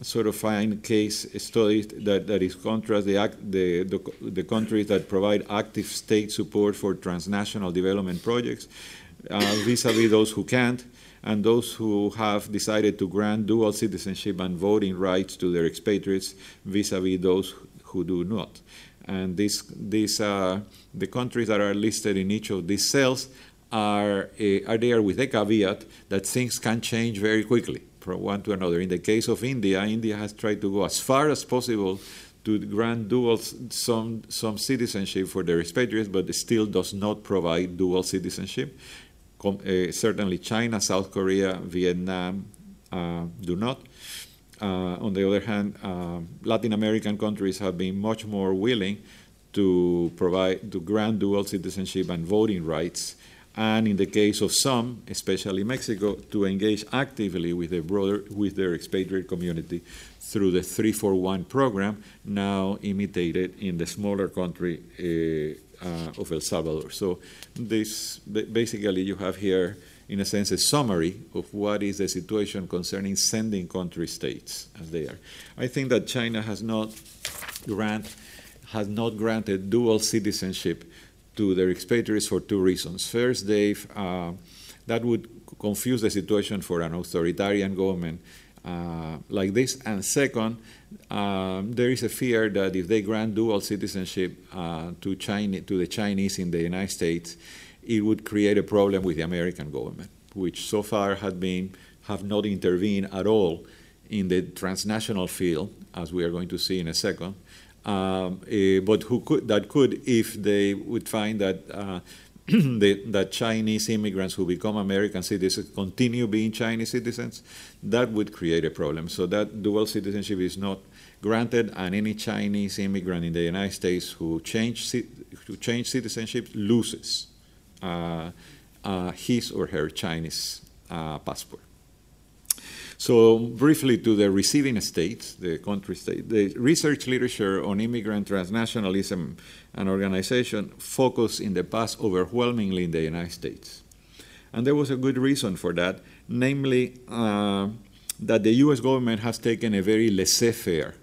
sort of find case studies that, that is contrast the, the, the, the, countries that provide active state support for transnational development projects uh, vis-a-vis those who can't and those who have decided to grant dual citizenship and voting rights to their expatriates vis-a-vis those who do not. And these, these uh, the countries that are listed in each of these cells are, uh, are there with the caveat that things can change very quickly from one to another. In the case of India, India has tried to go as far as possible to grant dual some, some citizenship for their expatriates, but still does not provide dual citizenship. Com- uh, certainly, China, South Korea, Vietnam uh, do not. Uh, on the other hand, uh, Latin American countries have been much more willing to provide to grant dual citizenship and voting rights, and in the case of some, especially Mexico, to engage actively with their broader with their expatriate community through the 341 program, now imitated in the smaller country uh, uh, of El Salvador. So this basically you have here in a sense, a summary of what is the situation concerning sending country states as they are. I think that China has not grant has not granted dual citizenship to their expatriates for two reasons. First, they've uh, that would confuse the situation for an authoritarian government uh, like this. And second, um, there is a fear that if they grant dual citizenship uh, to, China, to the Chinese in the United States, it would create a problem with the American government, which so far had been have not intervened at all in the transnational field, as we are going to see in a second. Um, uh, but who could that could if they would find that uh, the, that Chinese immigrants who become American citizens continue being Chinese citizens, that would create a problem. So that dual citizenship is not granted, and any Chinese immigrant in the United States who change who change citizenship loses uh, uh, his or her Chinese uh, passport. So, briefly to the receiving states, the country state, the research literature on immigrant transnationalism and organization focused in the past overwhelmingly in the United States. And there was a good reason for that, namely uh, that the US government has taken a very laissez faire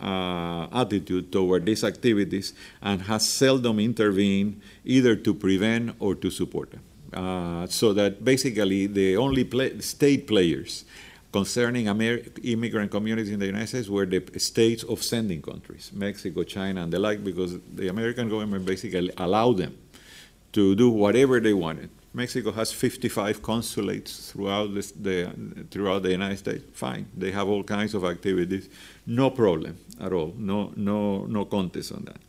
uh, attitude toward these activities and has seldom intervened either to prevent or to support them. Uh, so that basically the only play, state players concerning Amer- immigrant communities in the United States were the states of sending countries, Mexico, China, and the like, because the American government basically allowed them to do whatever they wanted. Mexico has 55 consulates throughout the, the, throughout the United States. Fine, they have all kinds of activities, no problem at all. No no no contest on that.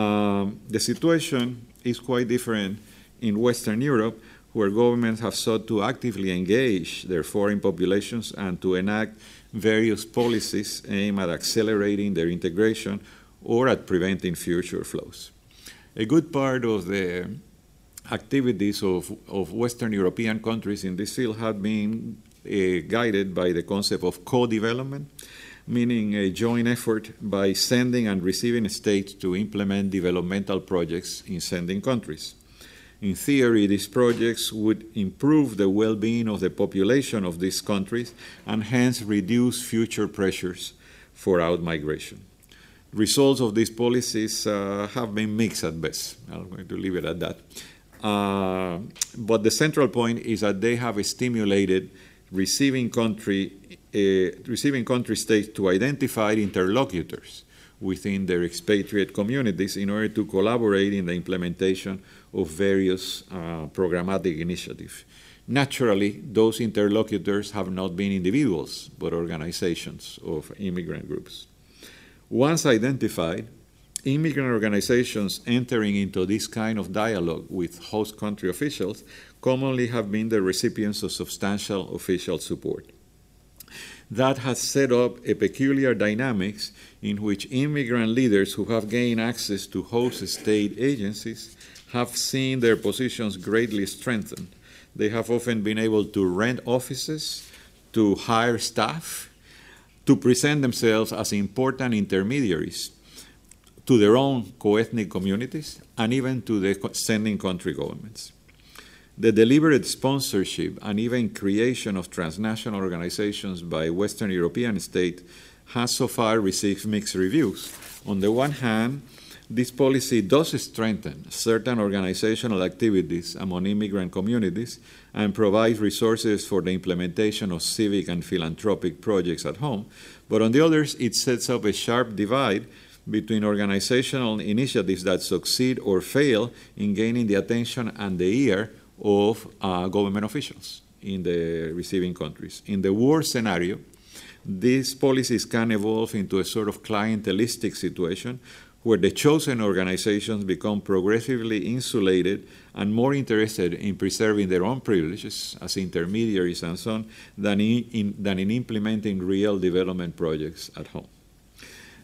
Um, the situation is quite different in Western Europe, where governments have sought to actively engage their foreign populations and to enact various policies aimed at accelerating their integration or at preventing future flows. A good part of the activities of, of Western European countries in this field have been uh, guided by the concept of co development, meaning a joint effort by sending and receiving states to implement developmental projects in sending countries. In theory, these projects would improve the well being of the population of these countries and hence reduce future pressures for outmigration. Results of these policies uh, have been mixed at best. I'm going to leave it at that. Uh, but the central point is that they have stimulated receiving country, uh, receiving country states to identify interlocutors within their expatriate communities in order to collaborate in the implementation of various uh, programmatic initiatives. Naturally, those interlocutors have not been individuals, but organizations of immigrant groups. Once identified, immigrant organizations entering into this kind of dialogue with host country officials commonly have been the recipients of substantial official support. That has set up a peculiar dynamics in which immigrant leaders who have gained access to host state agencies have seen their positions greatly strengthened. They have often been able to rent offices, to hire staff, to present themselves as important intermediaries to their own co-ethnic communities and even to the sending country governments. The deliberate sponsorship and even creation of transnational organizations by Western European states has so far received mixed reviews. On the one hand, this policy does strengthen certain organizational activities among immigrant communities and provides resources for the implementation of civic and philanthropic projects at home. But on the others, it sets up a sharp divide between organizational initiatives that succeed or fail in gaining the attention and the ear of uh, government officials in the receiving countries. In the worst scenario, these policies can evolve into a sort of clientelistic situation where the chosen organizations become progressively insulated and more interested in preserving their own privileges as intermediaries and so on than in, in, than in implementing real development projects at home.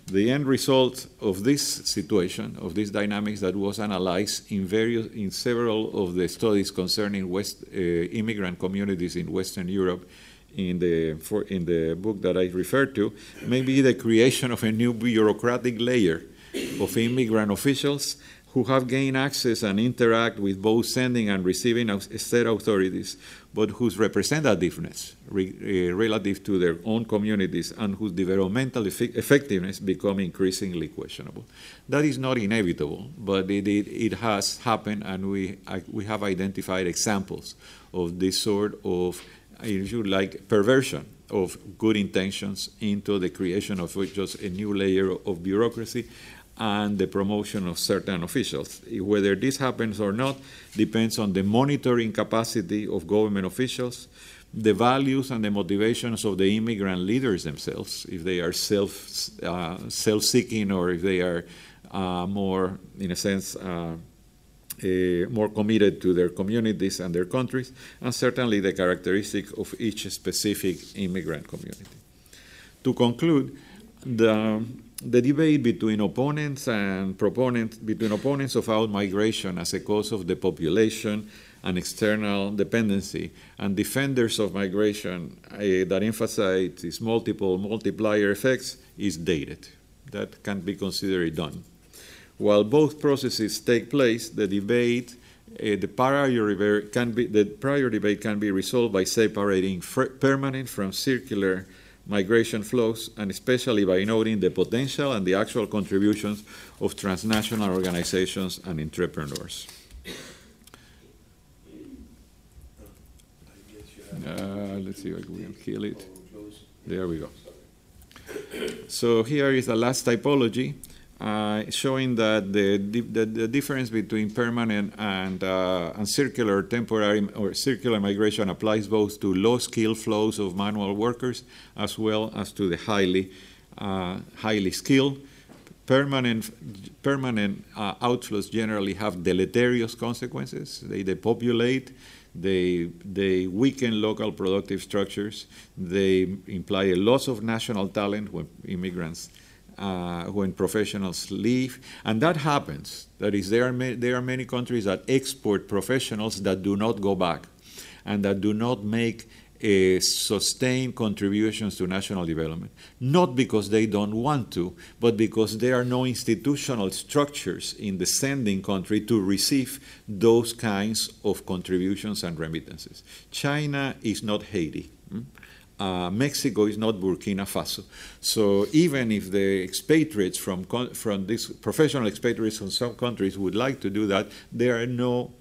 The end result of this situation, of these dynamics that was analyzed in, various, in several of the studies concerning West, uh, immigrant communities in Western Europe, in the, for, in the book that I referred to, may be the creation of a new bureaucratic layer of immigrant officials who have gained access and interact with both sending and receiving state authorities, but whose representativeness re, uh, relative to their own communities and whose developmental effect effectiveness become increasingly questionable. That is not inevitable, but it, it, it has happened, and we, I, we have identified examples of this sort of, if you like, perversion of good intentions into the creation of just a new layer of bureaucracy and the promotion of certain officials. Whether this happens or not depends on the monitoring capacity of government officials, the values and the motivations of the immigrant leaders themselves, if they are self uh, self-seeking or if they are uh, more, in a sense, uh, uh, more committed to their communities and their countries, and certainly the characteristic of each specific immigrant community. To conclude, the the debate between opponents and proponents, between opponents of out migration as a cause of the population and external dependency, and defenders of migration uh, that emphasize its multiple multiplier effects is dated. That can be considered done. While both processes take place, the debate, uh, the prior debate can be resolved by separating permanent from circular migration flows, and especially by noting the potential and the actual contributions of transnational organizations and entrepreneurs. Uh, let's see if we can kill it. There we go. So here is the last typology uh, showing that the, the, the, difference between permanent and, uh, and circular temporary or circular migration applies both to low skill flows of manual workers as well as to the highly, uh, highly skilled. Permanent, permanent uh, outflows generally have deleterious consequences. They depopulate, they, they weaken local productive structures, they imply a loss of national talent when immigrants uh, when professionals leave, and that happens. That is, there are, ma- there are many countries that export professionals that do not go back and that do not make uh, sustained contributions to national development. Not because they don't want to, but because there are no institutional structures in the sending country to receive those kinds of contributions and remittances. China is not Haiti. Hmm? Uh, Mexico is not Burkina Faso. So even if the expatriates from, from these professional expatriates from some countries would like to do that, there are no,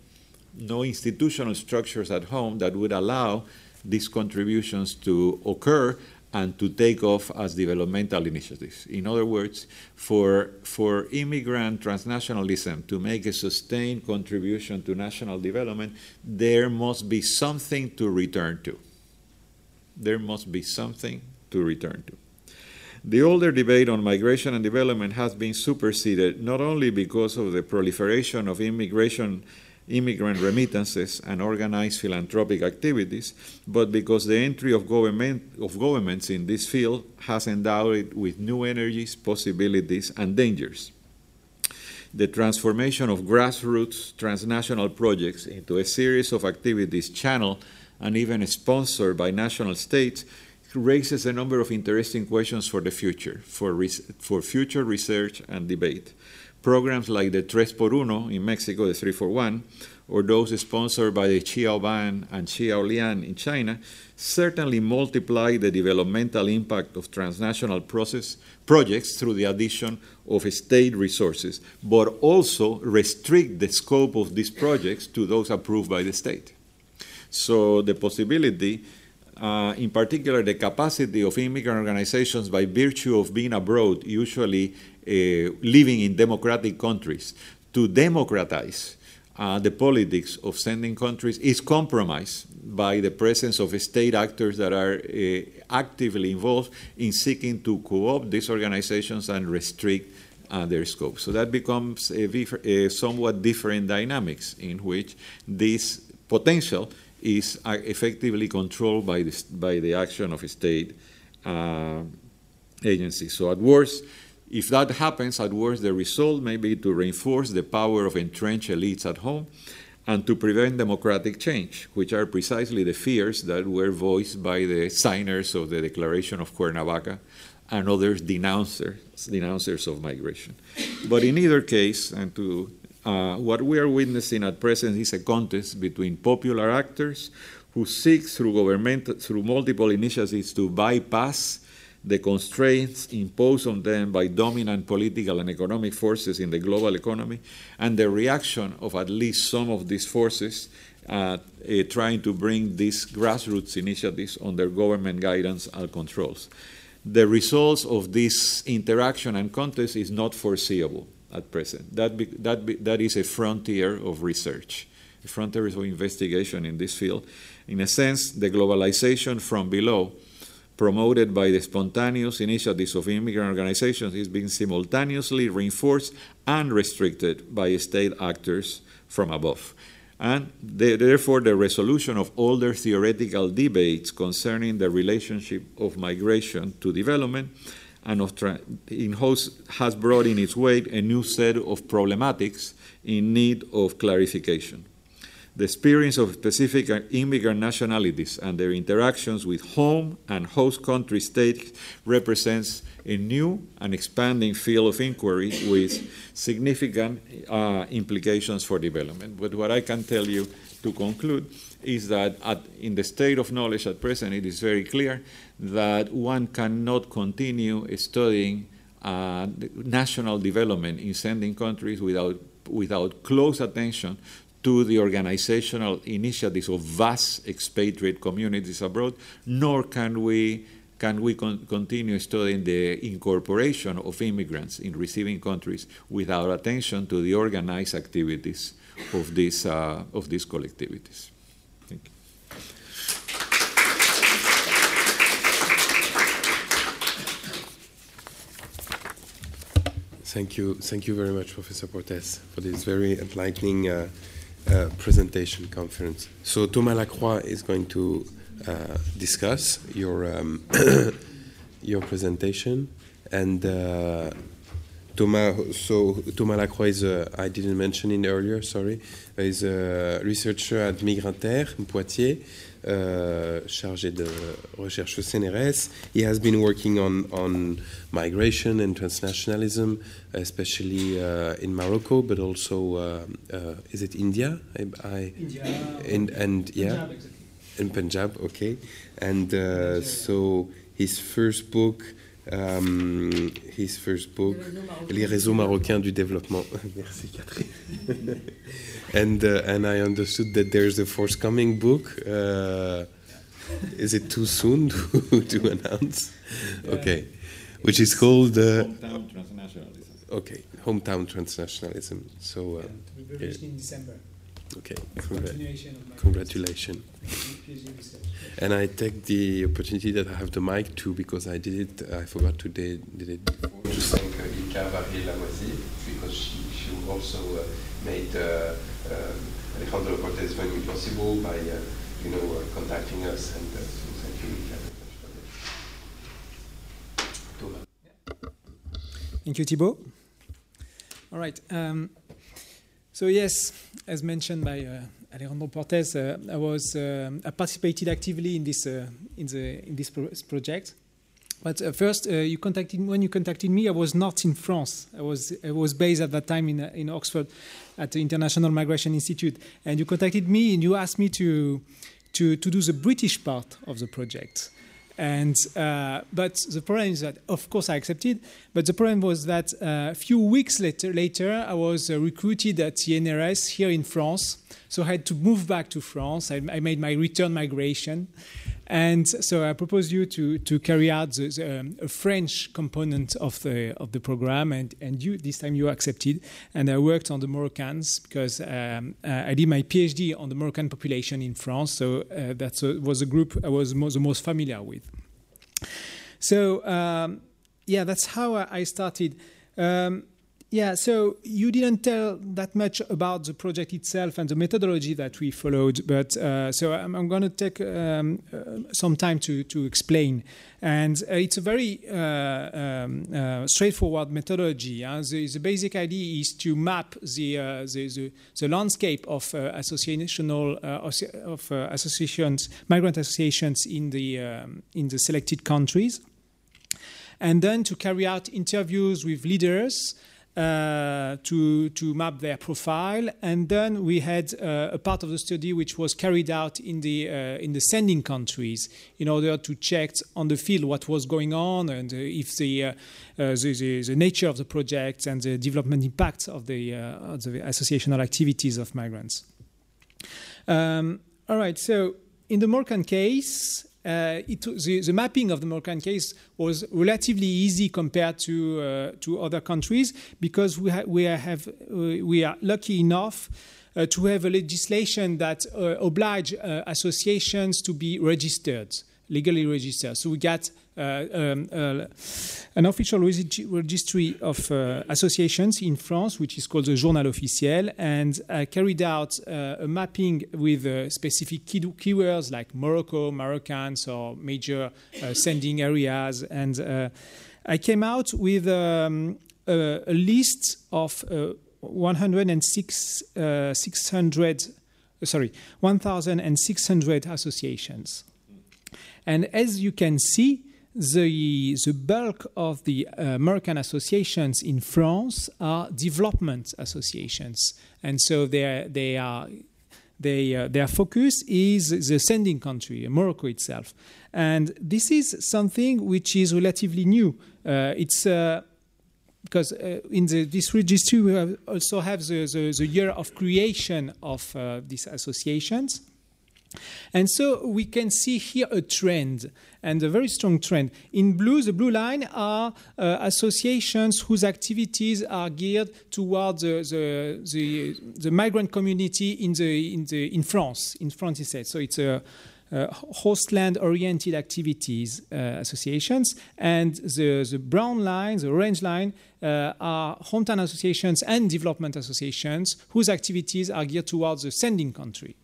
no institutional structures at home that would allow these contributions to occur and to take off as developmental initiatives. In other words, for, for immigrant transnationalism to make a sustained contribution to national development, there must be something to return to there must be something to return to. The older debate on migration and development has been superseded not only because of the proliferation of immigration, immigrant remittances and organized philanthropic activities, but because the entry of, government, of governments in this field has endowed it with new energies, possibilities, and dangers. The transformation of grassroots transnational projects into a series of activities channeled and even sponsored by national states, raises a number of interesting questions for the future, for, for future research and debate. Programs like the Tres por Uno in Mexico, the 3 for 1, or those sponsored by the Qiaoban and Qiaolian in China, certainly multiply the developmental impact of transnational process projects through the addition of state resources, but also restrict the scope of these projects to those approved by the state. So the possibility uh, in particular, the capacity of immigrant organizations by virtue of being abroad, usually uh, living in democratic countries, to democratize uh, the politics of sending countries is compromised by the presence of state actors that are uh, actively involved in seeking to co-opt these organizations and restrict uh, their scope. So that becomes a, a, somewhat different dynamics in which this potential is uh, effectively controlled by the, by the action of state uh, agencies. So at worst, if that happens, at worst, the result may be to reinforce the power of entrenched elites at home and to prevent democratic change, which are precisely the fears that were voiced by the signers of the Declaration of Cuernavaca and other denouncers, denouncers of migration. But in either case, and to uh, what we are witnessing at present is a contest between popular actors who seek through government through multiple initiatives to bypass the constraints imposed on them by dominant political and economic forces in the global economy, and the reaction of at least some of these forces uh, uh, trying to bring these grassroots initiatives under government guidance and controls. The results of this interaction and contest is not foreseeable at present. That, be, that, be, that is a frontier of research, a frontier of investigation in this field. In a sense, the globalization from below promoted by the spontaneous initiatives of immigrant organizations is being simultaneously reinforced and restricted by state actors from above. And the, therefore, the resolution of older theoretical debates concerning the relationship of migration to development and of in host has brought in its wake a new set of problematics in need of clarification the experience of specific immigrant nationalities and their interactions with home and host country states represents a new and expanding field of inquiry with significant uh, implications for development. But what I can tell you to conclude is that at, in the state of knowledge at present, it is very clear that one cannot continue studying uh, national development in sending countries without, without close attention to the organizational initiatives of vast expatriate communities abroad, nor can we can we con continue studying the incorporation of immigrants in receiving countries without attention to the organized activities of these uh, of these collectivities. Thank you, thank you very much, Professor Portes, for this very enlightening uh, uh, presentation conference. So Thomas Lacroix is going to uh, discuss your um, your presentation, and uh, Thomas. So Thomas Lacroix is a, I didn't mention it earlier. Sorry, is a researcher at MIGRINTER in Poitiers. Uh, chargé de recherche au CNRS. He has been working on, on migration and transnationalism, especially uh, in Morocco, but also, uh, uh is it India? I, I India. In, and yeah, Punjab, exactly. in Punjab, okay. And uh, so his first book, um, his first book, Les réseaux marocains du développement. Merci Catherine. and uh, and I understood that there's a forthcoming book. Uh, is it too soon to, to announce? Yeah. Okay, which is called uh, Hometown Transnationalism. Okay, Hometown Transnationalism. So uh, yeah, to be published in December. Okay, congratulations. And I take the opportunity that I have the mic too because I did it. I forgot to did, did it before. To thank Ilka Barrier because she, she also uh, made uh, uh, Alejandro Portes very possible by uh, you know uh, contacting us and so thank you Ilka Thank you, Thibaut. All right. Um, so yes, as mentioned by uh, Alejandro Portes, uh, I was I participated actively in this uh, in the in this pro project. But uh, first, uh, you contacted when you contacted me. I was not in France. I was I was based at that time in in Oxford, at the International Migration Institute. And you contacted me and you asked me to to to do the British part of the project. And uh, but the problem is that, of course, I accepted. But the problem was that uh, a few weeks later, later I was uh, recruited at the NRS here in France. So I had to move back to France. I, I made my return migration, And so I propose you to, to carry out the, the, um, a French component of the of the program, and, and you this time you accepted. And I worked on the Moroccans because um, uh, I did my PhD on the Moroccan population in France. So uh, that was a group I was the most familiar with. So um, yeah, that's how I started. Um, yeah, so you didn't tell that much about the project itself and the methodology that we followed, but uh, so I'm, I'm going to take um, uh, some time to, to explain. And uh, it's a very uh, um, uh, straightforward methodology. The, the, basic idea is to map the, uh, the, the, the, landscape of associational of associations, migrant associations in the um, in the selected countries, and then to carry out interviews with leaders uh, to, to map their profile. And then we had uh, a part of the study which was carried out in the, uh, in the sending countries in order to check on the field what was going on and if the, uh, uh, the, the, the, nature of the project and the development impact of the, the associational activities of migrants. Um, all right, so in the Moroccan case, it, the, the, mapping of the Moroccan case was relatively easy compared to uh, to other countries because we, ha- we have uh, we are lucky enough. Uh, to have a legislation that uh, oblige uh, associations to be registered, legally registered. So we got uh, Uh, um, uh, an official registry of uh, associations in France, which is called the Journal Officiel, and I carried out uh, a mapping with specific key keywords like Morocco, Moroccans, or major sending areas. And I came out with um, a, a, list of 106, 600, sorry, 1,600 associations. And as you can see, the, the bulk of the uh, Moroccan associations in France are development associations. And so they, they are, they, uh, their focus is the sending country, Morocco itself. And this is something which is relatively new. Uh, it's uh, because uh, in the, this registry we have also have the, the, the, year of creation of uh, these associations. And so we can see here a trend and a very strong trend. In blue, the blue line are uh, associations whose activities are geared towards the, the, the, the, migrant community in, the, in, the, in France, in France instead. So it's a hostland oriented activities uh, associations, and the, the brown line, the orange line, uh, are hometown associations and development associations whose activities are geared towards the sending country.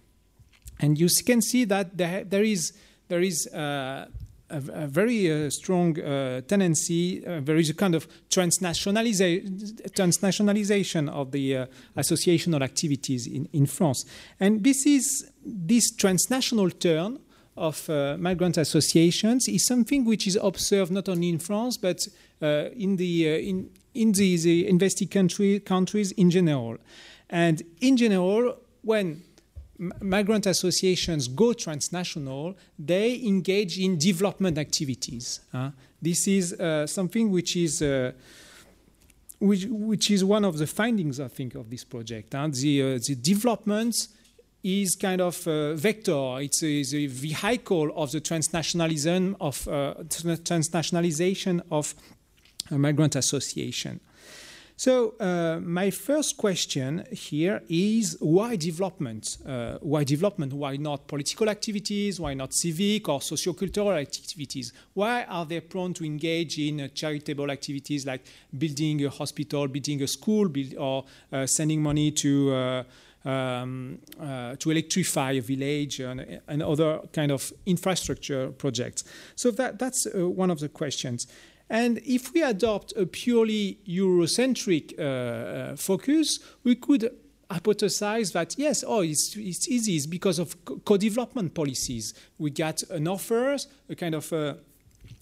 And you can see that there, there is, there is uh, a, a, very uh, strong uh, tendency, uh, there is a kind of transnationaliza- transnationalization of the uh, associational activities in, in France. And this is this transnational turn of uh, migrant associations is something which is observed not only in France but in the in in the, the invested country, countries in general. And in general, when migrant associations go transnational, they engage in development activities. Uh, this is uh, something which is uh, which, which is one of the findings, I think, of this project. Uh, the, uh, the development is kind of a vector. It's a, a vehicle of the transnationalism of uh, transnationalization of migrant association. So, uh, my first question here is why development? Uh, why development? Why not political activities? Why not civic or sociocultural activities? Why are they prone to engage in uh, charitable activities like building a hospital, building a school, build, or uh, sending money to? Uh, um, uh, to electrify a village and, and, other kind of infrastructure projects. So that, that's uh, one of the questions. And if we adopt a purely Eurocentric uh, uh, focus, we could hypothesize that yes, oh, it's, it's easy. It's because of co-development policies. We get an offer, a kind of uh,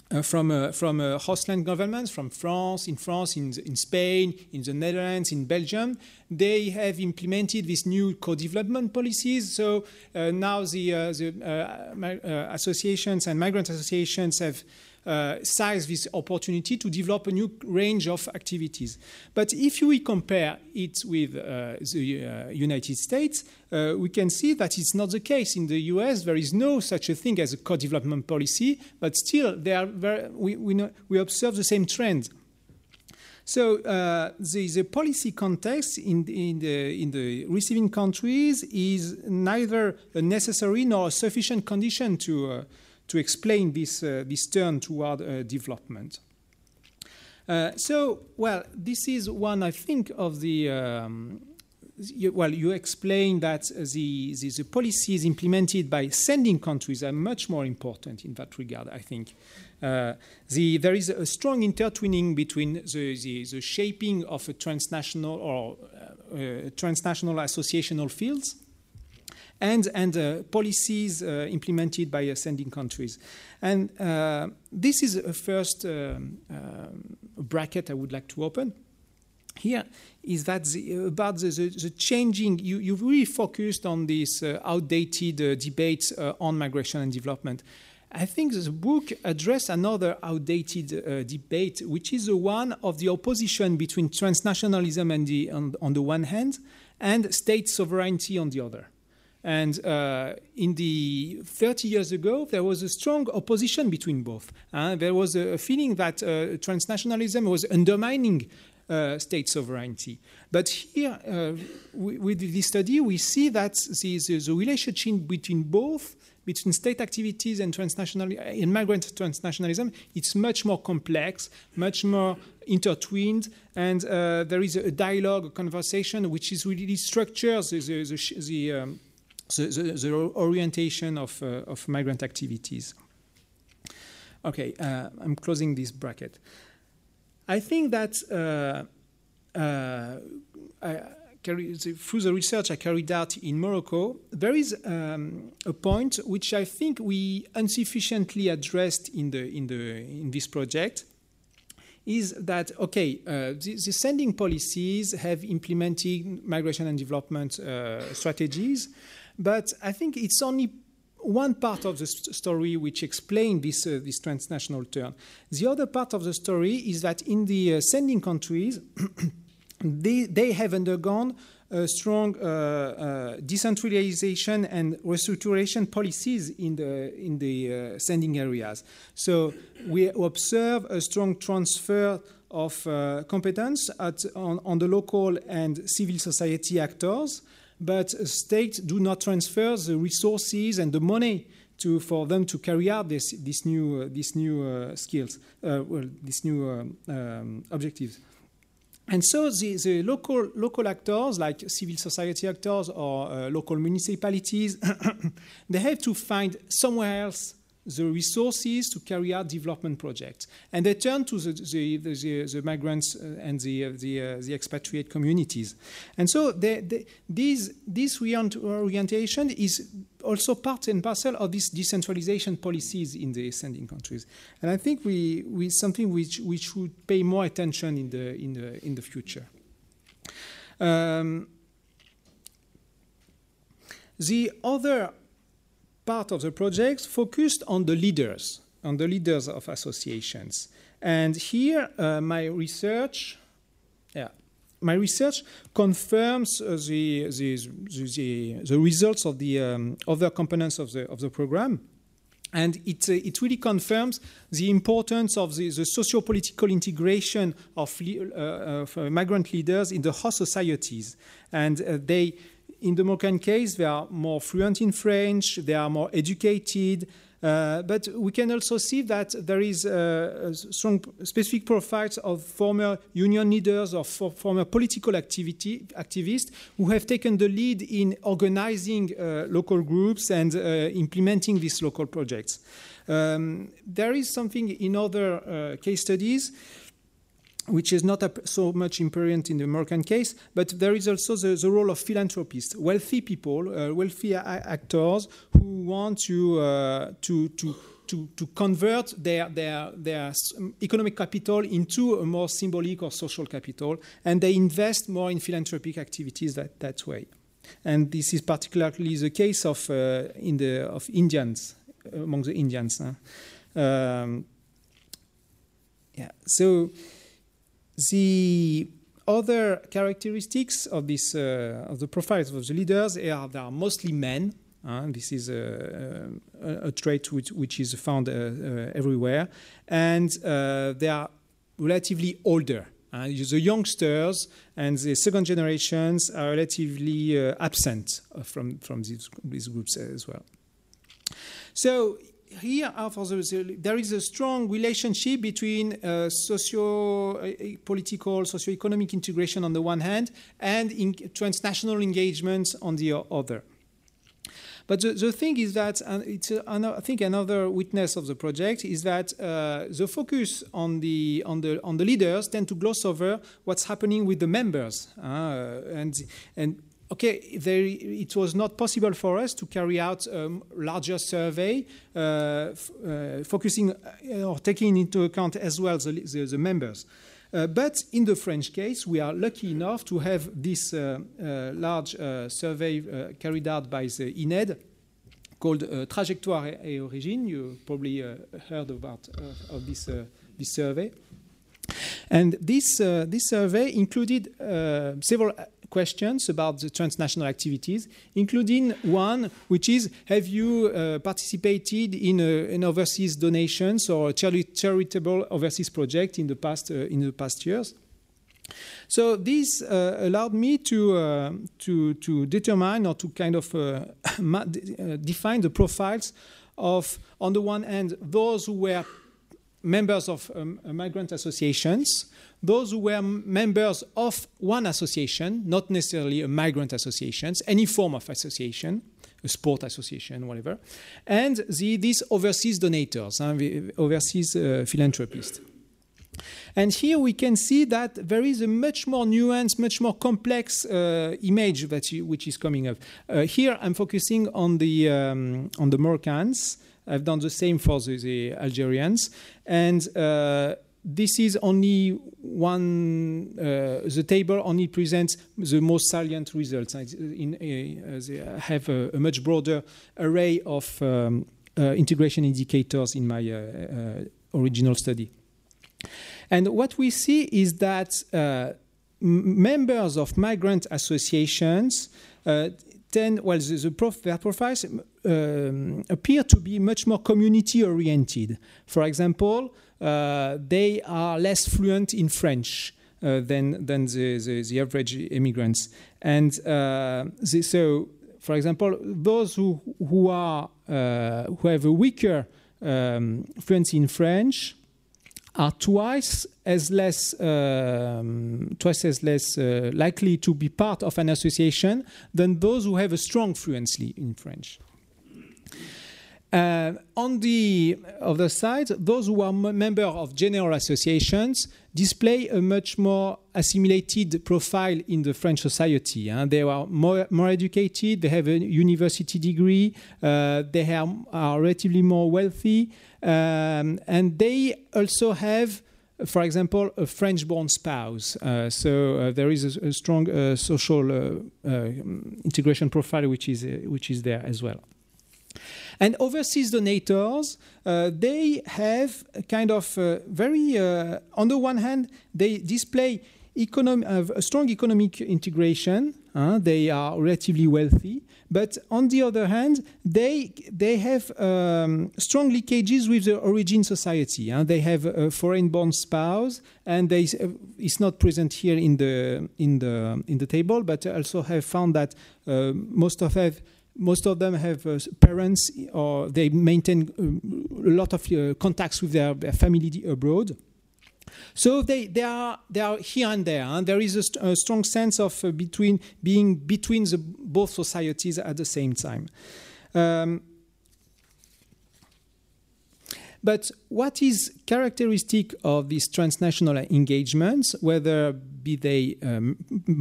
uh, from uh, from uh, hostland governments, from France, in France, in, in Spain, in the Netherlands, in Belgium, they have implemented these new co-development policies. So now the, the associations and migrant associations have uh, seize this opportunity to develop a new range of activities. But if we compare it with uh, the uh, United States, uh, we can see that it's not the case. In the US, there is no such a thing as a co-development policy, but still, very, we, we, know, we observe the same trend. So uh, the, the, policy context in, in, the, in the receiving countries is neither a necessary nor a sufficient condition to, uh, to explain this, uh, this turn toward uh, development. Uh, so, well, this is one, I think, of the um, you, well, you explain that the, the, the, policies implemented by sending countries are much more important in that regard, I think. Uh, the, there is a strong intertwining between the, the, the shaping of a transnational or uh, transnational associational fields and, and uh, policies uh, implemented by sending countries. And uh, this is a first um, bracket I would like to open here is that the, about the, the, the, changing, you, you really focused on this uh, outdated uh, uh, on migration and development. I think the book addressed another outdated uh, debate, which is the one of the opposition between transnationalism and the, on, on the one hand and state sovereignty on the other. And uh, in the 30 years ago, there was a strong opposition between both. Uh, there was a feeling that uh, transnationalism was undermining uh, state sovereignty. But here, uh, with this study, we see that the, the, the, relationship between both, between state activities and transnational, immigrant transnationalism, it's much more complex, much more intertwined, and uh, there is a dialogue, a conversation, which is really structures the, the, the, um, the orientation of, uh, of migrant activities. Okay, uh, I'm closing this bracket. I think that uh, I, through the research I carried out in Morocco, there is um, a point which I think we insufficiently addressed in, the, in, the, in this project. Is that okay? Uh, the, the, sending policies have implemented migration and development uh, strategies, but I think it's only one part of the st story which explains this, uh, this transnational turn. The other part of the story is that in the uh, sending countries, they, they have undergone a strong uh, uh, decentralization and restructuration policies in the, in the uh, sending areas. So we observe a strong transfer of uh, competence at, on, on the local and civil society actors but states do not transfer the resources and the money to, for them to carry out this, this new, uh, these new uh, skills, uh, well, these new um, um, objectives. And so the, the, local, local actors, like civil society actors or uh, local municipalities, they have to find somewhere else the resources to carry out development projects. And they turn to the, the, the, the migrants uh, and the, the, uh, the expatriate communities. And so they, they, this, this orientation is also part and parcel of these decentralization policies in the sending countries. And I think we, we something which, which should pay more attention in the, in the, in the future. Um, the other part of the project focused on the leaders, on the leaders of associations. And here, uh, my research, yeah, my research confirms uh, the, the, the, the, results of the um, other components of the, of the program. And it, uh, it really confirms the importance of the, the socio-political integration of, uh, of uh, migrant leaders in the host societies. And uh, they in the Moroccan case, they are more fluent in French, they are more educated, uh, but we can also see that there is uh, strong specific profiles of former union leaders or for former political activity, activists who have taken the lead in organizing uh, local groups and uh, implementing these local projects. Um, there is something in other uh, case studies which is not so much imperient in the Moroccan case, but there is also the, the role of philanthropists, wealthy people, uh, wealthy actors who want to, uh, to, to, to, to convert their, their, their economic capital into a more symbolic or social capital, and they invest more in philanthropic activities that, that way. And this is particularly the case of, uh, in the, of Indians, among the Indians. Huh? Um, yeah. So the other characteristics of this uh, of the profiles of the leaders are they are mostly men. Uh, this is a, a, a trait which, which is found uh, uh everywhere, and uh, they are relatively older. Uh, the youngsters and the second generations are relatively absent from from these, these groups as well. So here there is a strong relationship between uh, socio-political, uh, socio-economic integration on the one hand and in transnational engagement on the other. But the, the thing is that uh, it's uh, I think another witness of the project is that uh, the focus on the on the on the leaders tend to gloss over what's happening with the members, uh, and and okay, it was not possible for us to carry out a larger survey uh, uh, focusing uh, or taking into account as well the, the, the members. Uh, but in the French case, we are lucky enough to have this uh, uh, large survey carried out by the INED called Trajectoires et Origines. You probably heard about of this, this survey. And this, this survey included several questions about the transnational activities, including one which is Have you uh, participated in, a, in overseas donations or charitable overseas project in the past, uh, in the past years? So this uh, allowed me to, uh, to, to determine or to kind of uh, uh, define the profiles of, on the one hand, those who were members of um, migrant associations, those who were members of one association, not necessarily a migrant association, any form of association, a sport association, whatever, and the, these overseas donors, uh, overseas uh, philanthropists. And here we can see that there is a much more nuanced, much more complex uh, image that you, which is coming up. Uh, here I'm focusing on the um, on the Moroccans. I've done the same for the, the Algerians, and uh, this is only one, uh, the table only presents the most salient results. In, uh, they have a, a, much broader array of um, uh, integration indicators in my uh, uh, original study. And what we see is that uh, members of migrant associations tend, well, the, the prof, their profiles um, appear to be much more community oriented. For example, they are less fluent in French. Uh, than than the, the, the, average immigrants, and uh, the, so for example, those who who are uh, who have a weaker um, fluency in French are twice as less um, twice as less uh, likely to be part of an association than those who have a strong fluency in French. Uh, on the other side, those who are members of general associations display a much more assimilated profile in the French society. Huh? They are more, more, educated, they have a university degree, uh, they have, are relatively more wealthy, um, and they also have for example, a French-born spouse. Uh, so uh, there is a, a strong uh, social uh, uh, integration profile which is uh, which is there as well. And overseas donors, uh, they have kind of uh, very, uh, on the one hand, they display econom- a strong economic integration. they are relatively wealthy. But on the other hand, they, they have um, strong leakages with the origin society. They have a foreign born spouse, and they, uh, it's not present here in the, in, the, in the table, but also have found that uh, most of have most of them have uh, parents or they maintain um, a lot of uh, contacts with their, their, family abroad. So they, they, are, they are here and there. And there is a, st a strong sense of uh, between being between the, both societies at the same time. Um, but what is characteristic of these transnational engagements, whether be they um,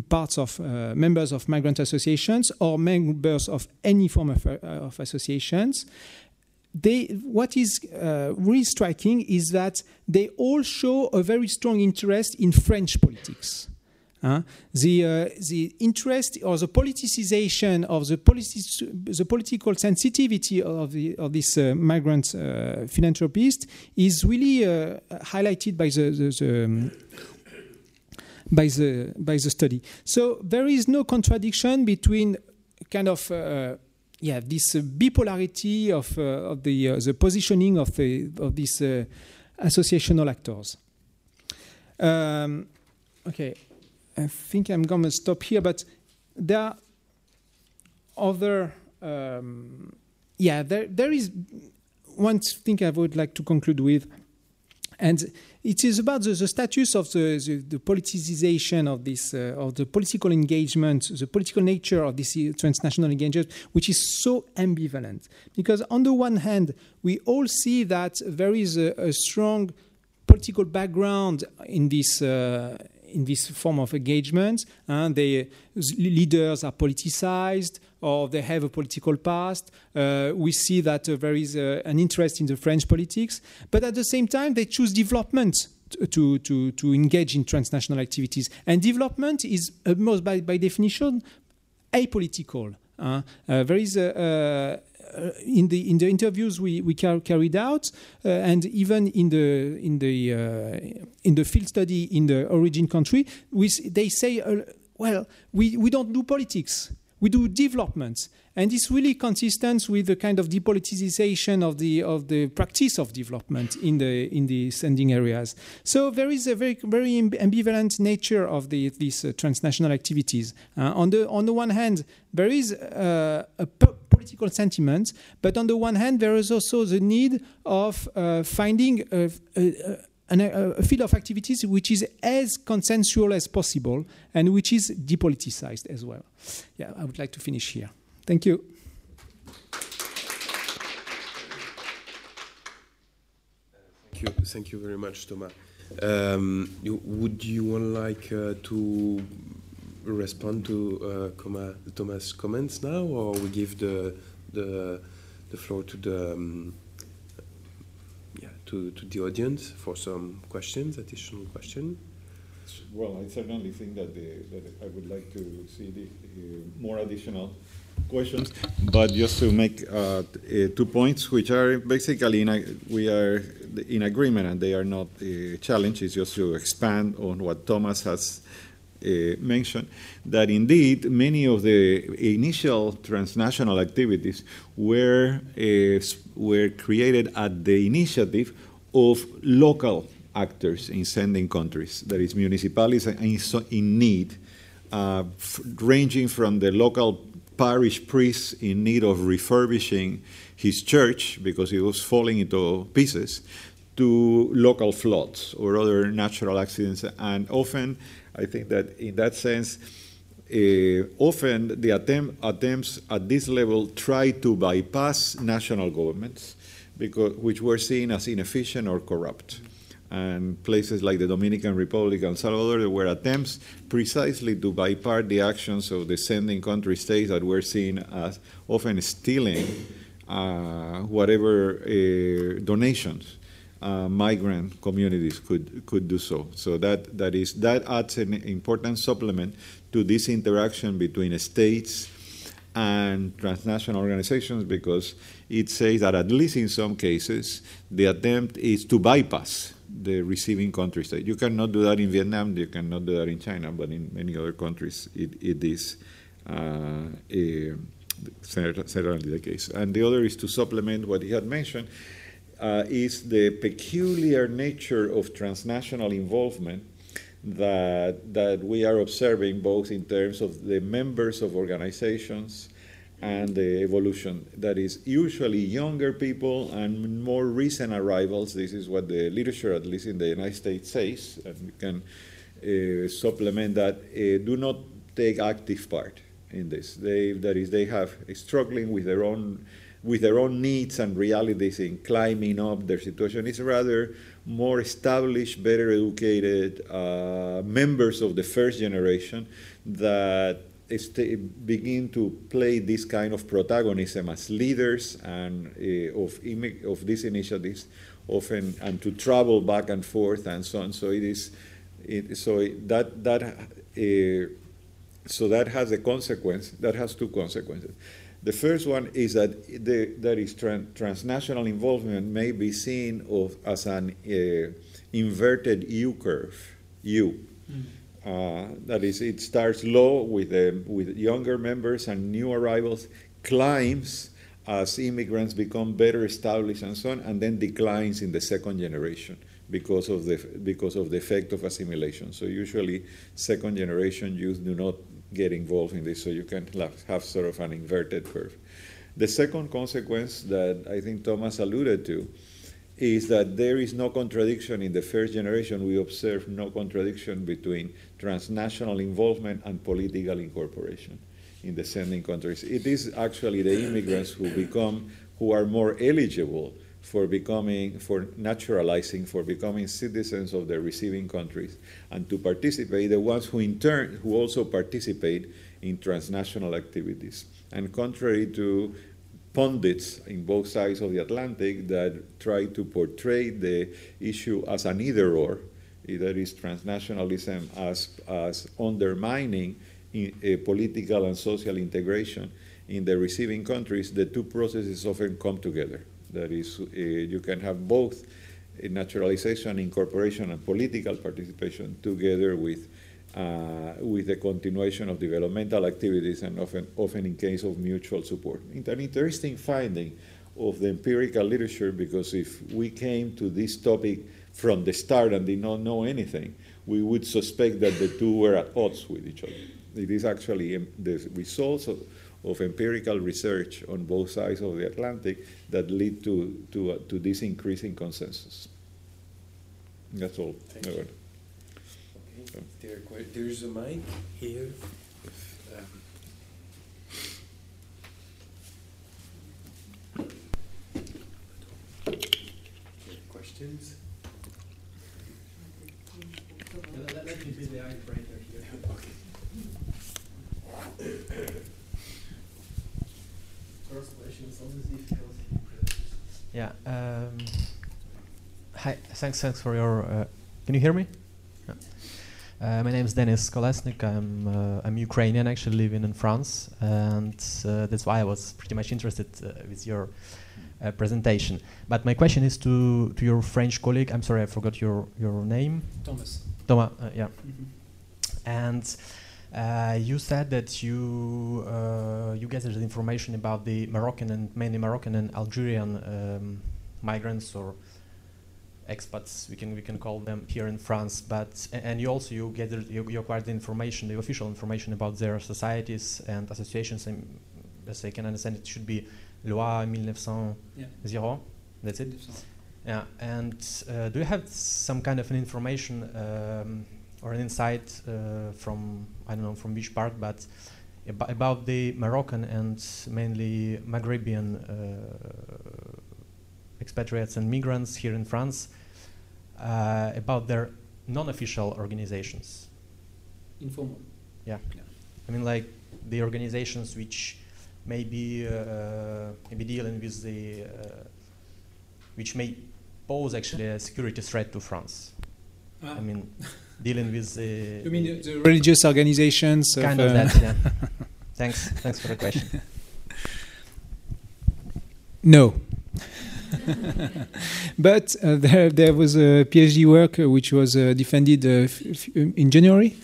parts of uh, members of migrant associations or members of any form of, uh, of associations, they, what is uh, really striking is that they all show a very strong interest in French politics. Uh, the, uh, the interest or the politicization of the, politi- the political sensitivity of, the, of this uh, migrant uh, philanthropist is really uh, highlighted by the, the, the um, by the by the study. So there is no contradiction between kind of uh, yeah this bipolarity of, uh, of the the positioning of the of these associational actors. Um, okay, I think I'm going to stop here, but there are other, um, yeah, there, there is one thing I would like to conclude with, and it is about the, the status of the, the, the, politicization of this, uh, of the political engagement, the political nature of this transnational engagement, which is so ambivalent. Because on the one hand, we all see that there is a, a strong political background in this uh, in this form of engagement. And the leaders are politicized or they have a political past. Uh, we see that uh, there is uh, an interest in the French politics, but at the same time, they choose development to, to, to engage in transnational activities. And development is, most by, by definition, apolitical. Uh, uh, there is a, uh, in the in the interviews we, we car carried out, uh, and even in the in the uh, in the field study in the origin country, we, they say, well, we, we don't do politics. We do development, and it's really consistent with the kind of depoliticization of the of the practice of development in the in the sending areas. So there is a very very ambivalent nature of the, these uh, transnational activities. Uh, on the on the one hand, there is uh, a political sentiment, but on the one hand, there is also the need of uh, finding a, a, a, a, field of activities which is as consensual as possible and which is depoliticized as well. Yeah, I would like to finish here. Thank you. Thank you, Thank you very much, Thomas. Um, you, would you want like uh, to respond to uh, Thomas' comments now, or we give the the the floor to the um, yeah to, to the audience for some questions, additional questions? Well, I certainly think that, the, that I would like to see the, uh, more additional questions, but just to make uh, two points, which are basically in a, we are in agreement and they are not a challenge. It's just to expand on what Thomas has uh, mentioned that indeed many of the initial transnational activities were, uh, were created at the initiative of local actors in sending countries, that is, municipalities in, in need, uh, ranging from the local parish priest in need of refurbishing his church because it was falling into pieces, to local floods or other natural accidents, and often I think that in that sense, uh, often the attempt, attempts at this level try to bypass national governments, because, which were seen as inefficient or corrupt. And places like the Dominican Republic and Salvador, there were attempts precisely to bypass the actions of the sending country states that were seen as often stealing uh, whatever uh, donations uh, migrant communities could could do so. So that that is that adds an important supplement to this interaction between states and transnational organizations because it says that at least in some cases the attempt is to bypass the receiving countries. You cannot do that in Vietnam, you cannot do that in China, but in many other countries it, it is uh, a, certainly the case. And the other is to supplement what he had mentioned uh, is the peculiar nature of transnational involvement that, that we are observing both in terms of the members of organizations and the evolution. That is usually younger people and more recent arrivals. This is what the literature, at least in the United States, says, and we can uh, supplement that, uh, do not take active part in this. They, that is, they have struggling with their own with their own needs and realities in climbing up their situation. It's rather more established, better educated uh, members of the first generation that begin to play this kind of protagonism as leaders and uh, of, of these initiatives often and to travel back and forth and so on. So it is It, so that that uh, so that has a consequence. That has two consequences. The first one is that the, that is tran- transnational involvement may be seen of, as an uh, inverted U curve. U. Mm. Uh, that is, it starts low with, the, with younger members and new arrivals, climbs as immigrants become better established and so on, and then declines in the second generation because of the because of the effect of assimilation. So usually, second generation youth do not get involved in this, so you can have sort of an inverted curve. The second consequence that I think Thomas alluded to is that there is no contradiction in the first generation. We observe no contradiction between transnational involvement and political incorporation in the sending countries. It is actually the immigrants who become, who are more eligible for becoming, for naturalizing, for becoming citizens of the receiving countries, and to participate, the ones who in turn, who also participate in transnational activities. And contrary to pundits in both sides of the Atlantic that try to portray the issue as an either or, that is transnationalism as, as undermining political and social integration in the receiving countries, the two processes often come together. That is, uh, you can have both naturalization, incorporation, and political participation together with uh, with the continuation of developmental activities and often, often in case of mutual support. It's an interesting finding of the empirical literature because if we came to this topic from the start and did not know anything, we would suspect that the two were at odds with each other. It is actually the results of, of empirical research on both sides of the Atlantic that lead to, to, uh, to this increasing consensus. That's all. There's a mic here. Um, questions? Let, me be the Yeah. Um, hi. Thanks. Thanks for your. Uh, can you hear me? Uh, my name is Denis Kolesnik. I'm uh, I'm Ukrainian, actually living in France, and uh, that's why I was pretty much interested uh, with your uh, presentation. But my question is to to your French colleague. I'm sorry, I forgot your your name. Thomas. Thomas. yeah. Mm -hmm. And uh, you said that you uh, you gathered information about the Moroccan and mainly Moroccan and Algerian um, migrants or expats we can we can call them here in France but and you also you gathered you, you acquired the information the official information about their societies and associations and as I can understand it should be loi 1900 yeah. that's it yeah and uh, do you have some kind of an information um, or an insight uh, from I don't know from which part, but ab about the Moroccan and mainly Maghrebian uh, expatriates and migrants here in France, uh, about their non-official organizations. Informal. Yeah. yeah. I mean, like the organizations which may be uh, maybe dealing with the uh, which may pose actually a security threat to France. Ah. I mean. dealing with the. You mean the religious organizations? Kind of, of uh, that, yeah. Thanks. Thanks for the question. No. but uh, there, there was a PhD work uh, which was uh, defended uh, in January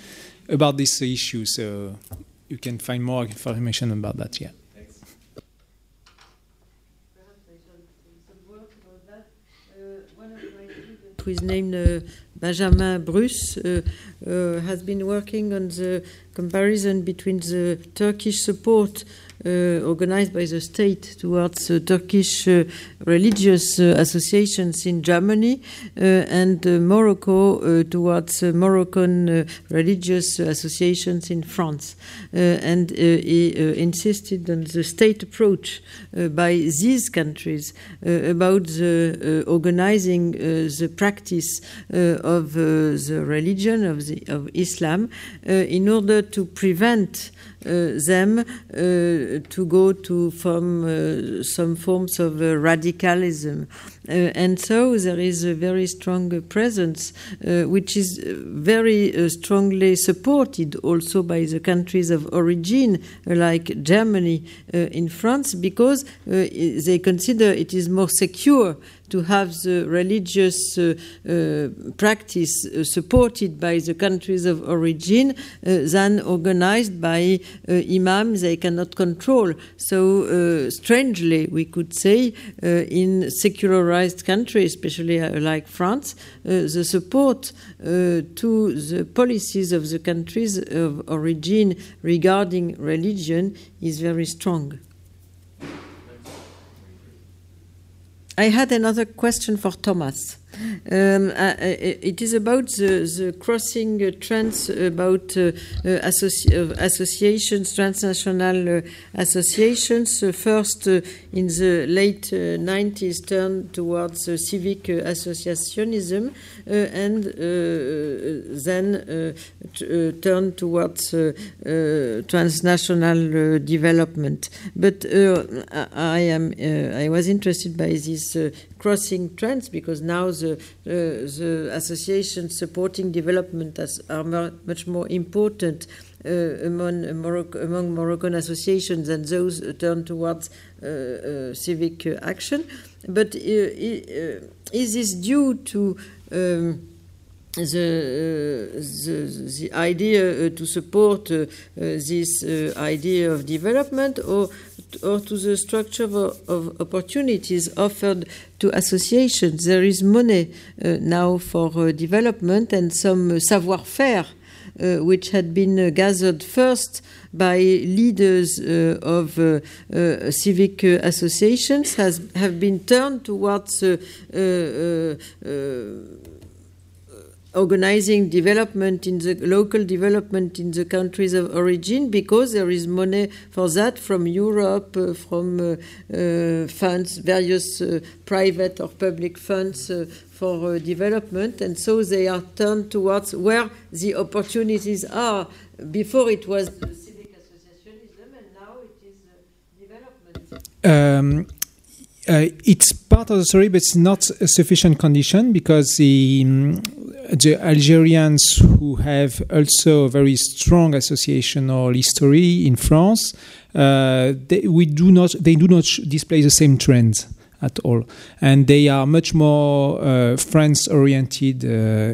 about this issue, so you can find more information about that. Yeah. who is named uh, Benjamin Bruce, uh, uh, has been working on the comparison between the Turkish support uh, Uh, organized by the state towards uh, Turkish uh, religious uh, associations in Germany uh, and Morocco towards Moroccan religious associations in France. and he insisted on the state approach by these countries about the organizing the practice of the religion of, the, of Islam in order to prevent Uh, them uh, to go to form uh, some forms of radicalism. Uh, and so there is a very strong uh, presence, uh, which is very strongly supported also by the countries of origin, like Germany in France, because they consider it is more secure to have the religious uh, uh, practice uh, supported by the countries of origin than organized by imams they cannot control. So, strangely, we could say, in secularized countries, especially uh, like France, uh, the support uh, to the policies of the countries of origin regarding religion is very strong. I had another question for Thomas. Um, uh, uh, uh, it is about the, the crossing uh, trends about uh, uh associ uh, associations, transnational uh, associations. first, in the late 90s, turned towards civic associationism, and then turned towards transnational development. But I am I was interested by this crossing trends because now the, uh, the associations supporting development as, are much more important uh, among, Morocco, among Moroccan associations than those turned towards uh, uh civic action. But uh, uh, is this due to um, the, the, the idea to support this idea of development or or to the structure of, of opportunities offered to associations. There is money uh, now for uh, development and some savoir-faire uh, which had been uh, gathered first by leaders uh, of uh, uh, civic associations has have been turned towards organizing development in the local development in the countries of origin because there is money for that from Europe, uh, from uh, uh, funds, various uh, private or public funds uh, for development, and so they are turned towards where the opportunities are. Before it was civic associationism, and now it is development. Um, uh, it's part of the story, but it's not a sufficient condition because the um, the Algerians who have also a very strong associational history in France, uh, they, we do not they do not display the same trends at all, and they are much more uh, France oriented uh,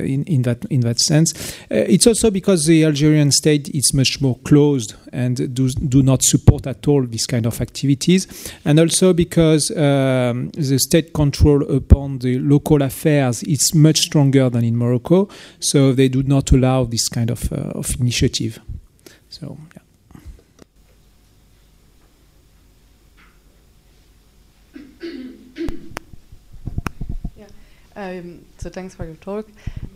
in, in that in that sense. Uh, it's also because the Algerian state is much more closed and do, do not support at all this kind of activities, and also because um, the state control upon the local affairs is much stronger than in Morocco, so they do not allow this kind of, uh, of initiative. So. Yeah. Um, so thanks for your talk.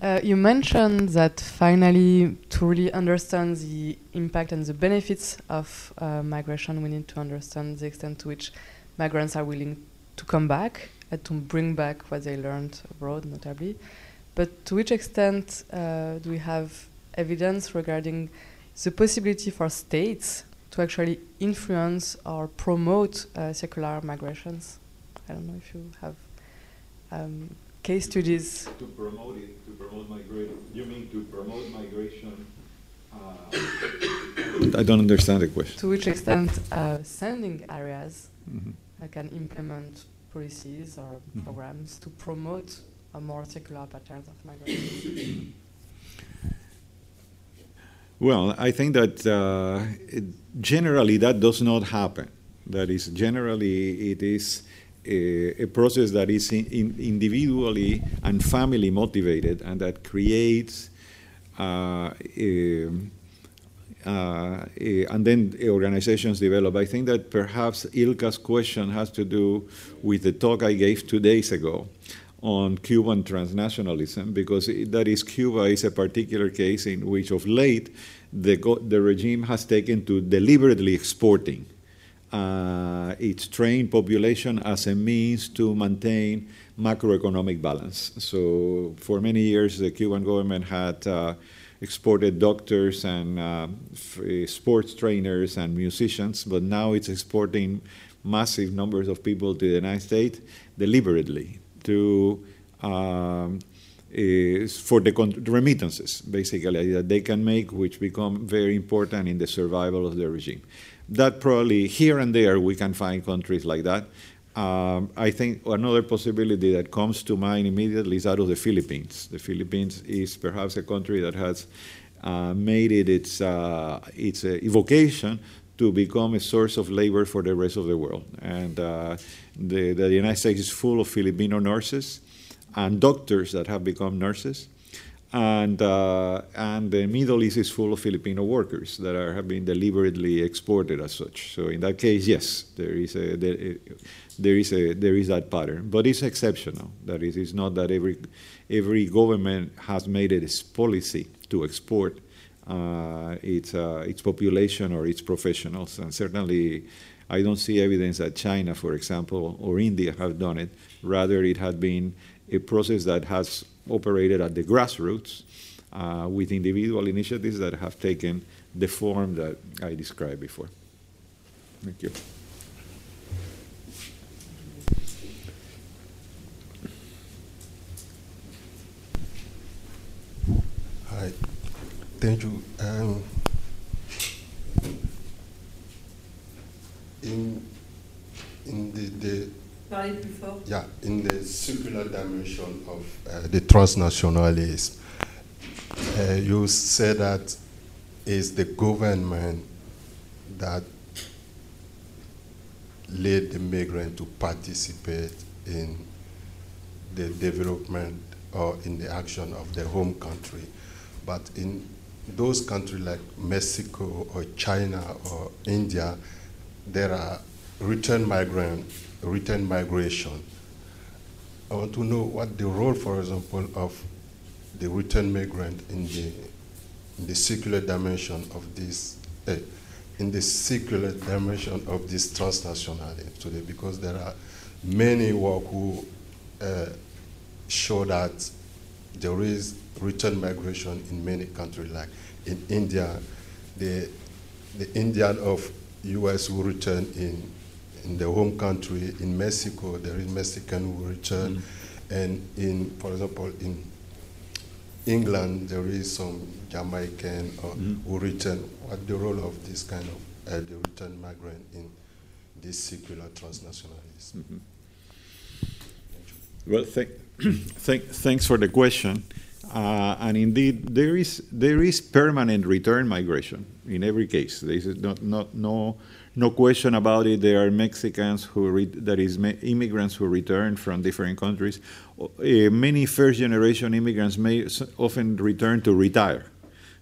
Uh, you mentioned that finally, to really understand the impact and the benefits of uh, migration, we need to understand the extent to which migrants are willing to come back and to bring back what they learned abroad, notably. But to which extent uh, do we have evidence regarding the possibility for states to actually influence or promote uh, circular migrations? I don't know if you have um, case studies. To promote it, to promote migration. You mean to promote migration? Uh, I don't understand the question. To which extent uh, sending areas mm-hmm. can implement policies or mm-hmm. programs to promote a more circular patterns of migration? Well, I think that uh, it, generally that does not happen. That is, generally it is a, a process that is in, in individually and family motivated and that creates uh, a, uh, and then organizations develop. I think that perhaps Ilka's question has to do with the talk I gave two days ago on Cuban transnationalism, because that is Cuba is a particular case in which of late the, the regime has taken to deliberately exporting uh, its trained population as a means to maintain macroeconomic balance. So for many years, the Cuban government had uh, exported doctors and uh, sports trainers and musicians, but now it's exporting massive numbers of people to the United States deliberately to um, for the remittances, basically, that they can make, which become very important in the survival of the regime. That probably here and there we can find countries like that. Um, I think another possibility that comes to mind immediately is that of the Philippines. The Philippines is perhaps a country that has uh, made it its, uh, its uh, evocation to become a source of labor for the rest of the world. And uh, the, the United States is full of Filipino nurses and doctors that have become nurses. And, uh, and the Middle East is full of Filipino workers that are, have been deliberately exported as such. So in that case, yes, there is a, there, there is a, there is that pattern, but it's exceptional. That is, it's not that every every government has made it its policy to export uh, its uh, its population or its professionals, and certainly. I don't see evidence that China, for example, or India have done it. Rather, it had been a process that has operated at the grassroots uh, with individual initiatives that have taken the form that I described before. Thank you. Hi, thank you. Um, in in the, the yeah, in the circular dimension of uh, the transnationalism, uh, you say that it's the government that led the migrant to participate in the development or in the action of their home country. But in those countries like Mexico or China or India, there are return migrant, return migration. I want to know what the role, for example, of the return migrant in the in the circular dimension of this, uh, in the circular dimension of this transnationality today, because there are many work who uh, show that there is return migration in many countries, like in India, the the Indian of U.S. who return in in the home country. In Mexico, there is Mexican who return, mm-hmm. and in, for example, in England, there is some Jamaican mm-hmm. who return. What the role of this kind of uh, the return migrant in this circular transnationalism? Mm-hmm. Well, th- th- thanks for the question. Uh, and indeed, there is there is permanent return migration in every case. There is not, not no no question about it. There are Mexicans who re- that is immigrants who return from different countries. Uh, many first generation immigrants may often return to retire,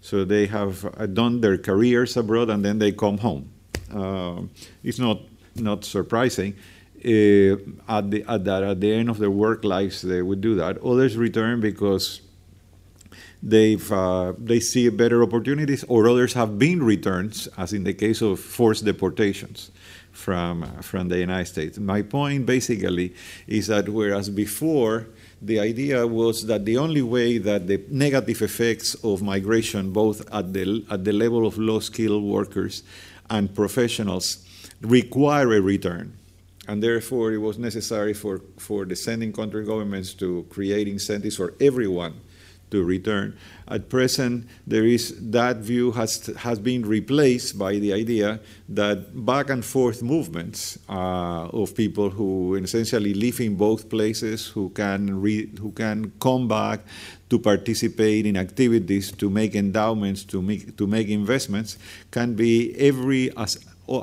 so they have uh, done their careers abroad and then they come home. Uh, it's not not surprising. Uh, at the at, that, at the end of their work lives, they would do that. Others return because they've uh, they see better opportunities, or others have been returns, as in the case of forced deportations from uh, from the United States. My point basically is that whereas before the idea was that the only way that the negative effects of migration, both at the at the level of low skilled workers and professionals, require a return. And therefore, it was necessary for, for the sending country governments to create incentives for everyone to return. At present, there is that view has has been replaced by the idea that back and forth movements uh, of people who essentially live in both places, who can re, who can come back to participate in activities, to make endowments, to make to make investments, can be every as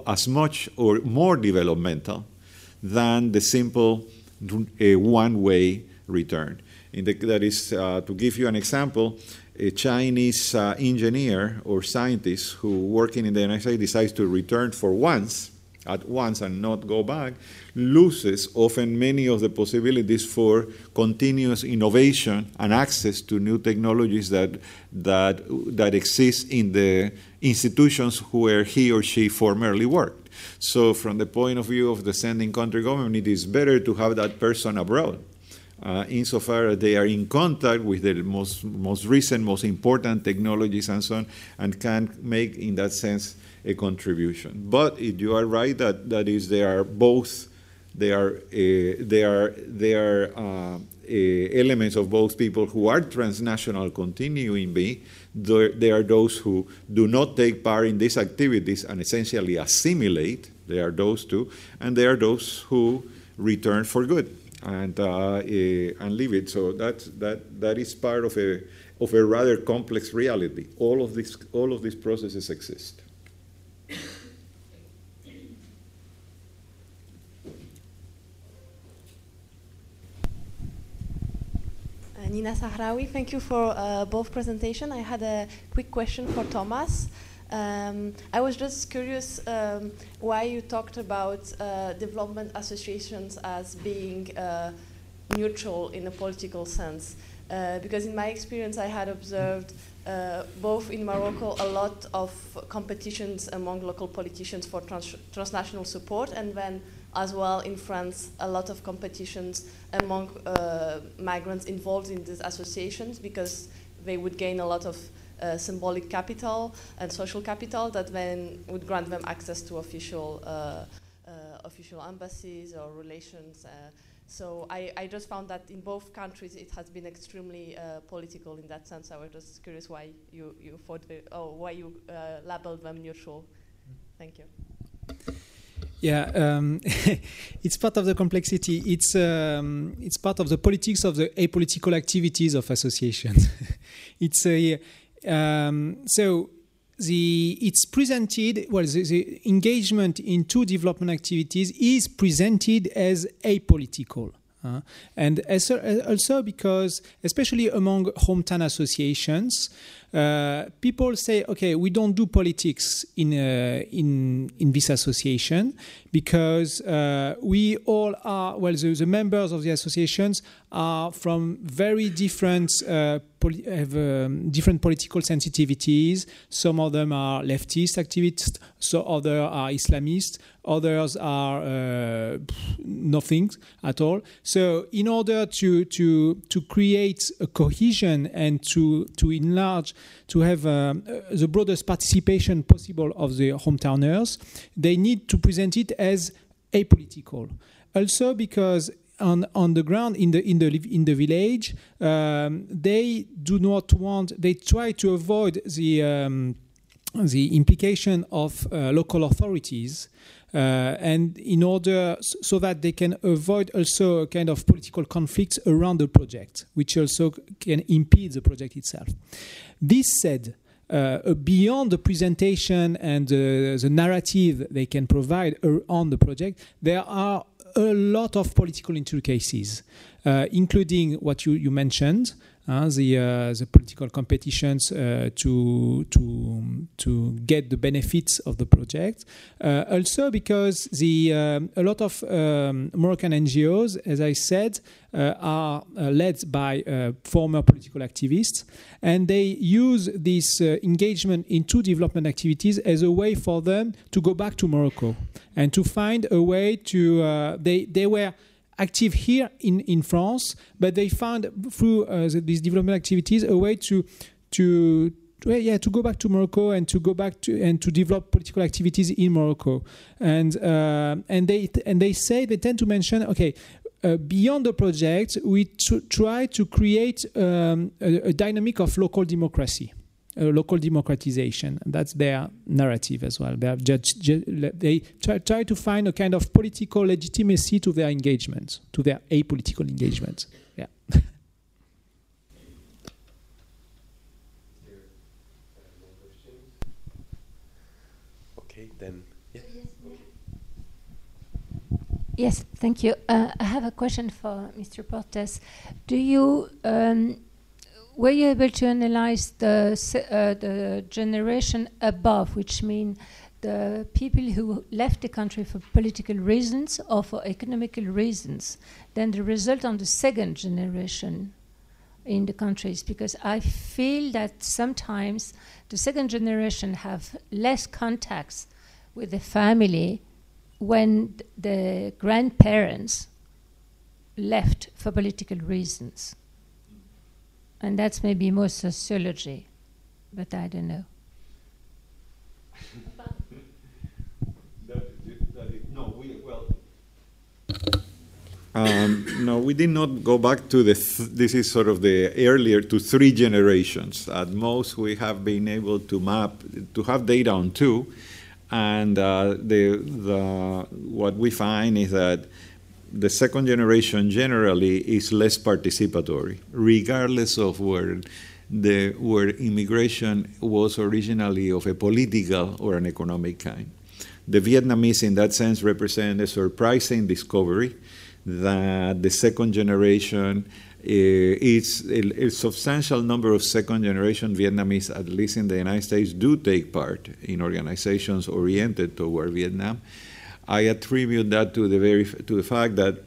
as much or more developmental than the simple uh, one-way return. The, that is, uh, to give you an example, a Chinese uh, engineer or scientist who working in the United States decides to return for once, at once, and not go back, loses often many of the possibilities for continuous innovation and access to new technologies that that that exist in the institutions where he or she formerly worked. So, from the point of view of the sending country government, it is better to have that person abroad uh, insofar as they are in contact with the most, most recent, most important technologies and so on, and can make, in that sense, a contribution. But you are right that, that is, they are both, they are, uh, they are, they are uh, uh, elements of both people who are transnational continuing being. There are those who do not take part in these activities and essentially assimilate. There are those two, and there are those who return for good and uh, eh, and leave it. So that that that is part of a of a rather complex reality. All of these all of these processes exist. Uh, Nina Sahrawi, thank you for uh, both presentation. I had a quick question for Thomas. Um, I was just curious um, why you talked about uh, development associations as being uh, neutral in a political sense. Uh, because in my experience, I had observed uh, both in Morocco a lot of competitions among local politicians for trans transnational support, and then as well in France, a lot of competitions among uh, migrants involved in these associations because they would gain a lot of uh, symbolic capital and social capital that then would grant them access to official uh, uh official embassies or relations. Uh, so I, I, just found that in both countries it has been extremely political in that sense. I was just curious why you, you thought the, oh why you labeled them neutral. Thank you. Yeah, um, it's part of the complexity. It's um, it's part of the politics of the apolitical activities of associations. it's a um, so the it's presented well the, the, engagement in two development activities is presented as apolitical uh, and also because especially among hometown associations people say okay we don't do politics in uh, in in this association because uh, we all are well the, the, members of the associations are from very different uh, have um, different political sensitivities. Some of them are leftist activists, so others are Islamists, others are uh, nothing at all. So, in order to to to create a cohesion and to to enlarge, to have um, the broadest participation possible of the hometowners, they need to present it as apolitical. Also, because on on the ground in the in the in the village, um, they do not want. They try to avoid the um, the implication of uh, local authorities. Uh, and in order so that they can avoid also a kind of political conflicts around the project, which also can impede the project itself. This said, uh, beyond the presentation and uh, the narrative they can provide on the project, there are a lot of political intricacies, uh, including what you, you mentioned, uh, the uh, the political competitions uh, to to to get the benefits of the project. Uh, also, because the um, a lot of um, Moroccan NGOs, as I said, uh, are led by former political activists, and they use this engagement into development activities as a way for them to go back to Morocco and to find a way to they they were active here in, in France, but they found through uh, the, these development activities a way to to yeah to go back to Morocco and to go back to and to develop political activities in Morocco. And uh, and they and they say they tend to mention okay uh, beyond the project we try to create um, a, a, dynamic of local democracy local democratization. That's their narrative as well. They, judged, they try, try, to find a kind of political legitimacy to their engagement, to their apolitical engagement. Yeah. okay, then. Yeah. Yes, thank you. Uh, I have a question for Mr. Portes. Do you um, were you able to analyze the, uh, the generation above, which means the people who left the country for political reasons or for economical reasons, then the result on the second generation in the countries? Because I feel that sometimes the second generation have less contacts with the family when the grandparents left for political reasons. And that's maybe more sociology, but I don't know. Um, no, we did not go back to the. Th- this is sort of the earlier to three generations. At most, we have been able to map to have data on two, and uh, the the what we find is that the second generation generally is less participatory, regardless of where the where immigration was originally of a political or an economic kind. The Vietnamese, in that sense, represent a surprising discovery that the second generation uh, a, a, substantial number of second generation Vietnamese, at least in the United States, do take part in organizations oriented toward Vietnam. I attribute that to the very to the fact that,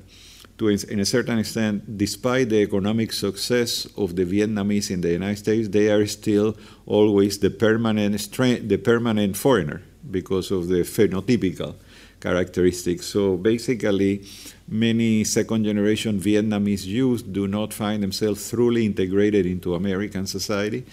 to in a certain extent, despite the economic success of the Vietnamese in the United States, they are still always the permanent stra- the permanent foreigner because of the phenotypical characteristics. So basically many second generation Vietnamese youth do not find themselves truly integrated into American society,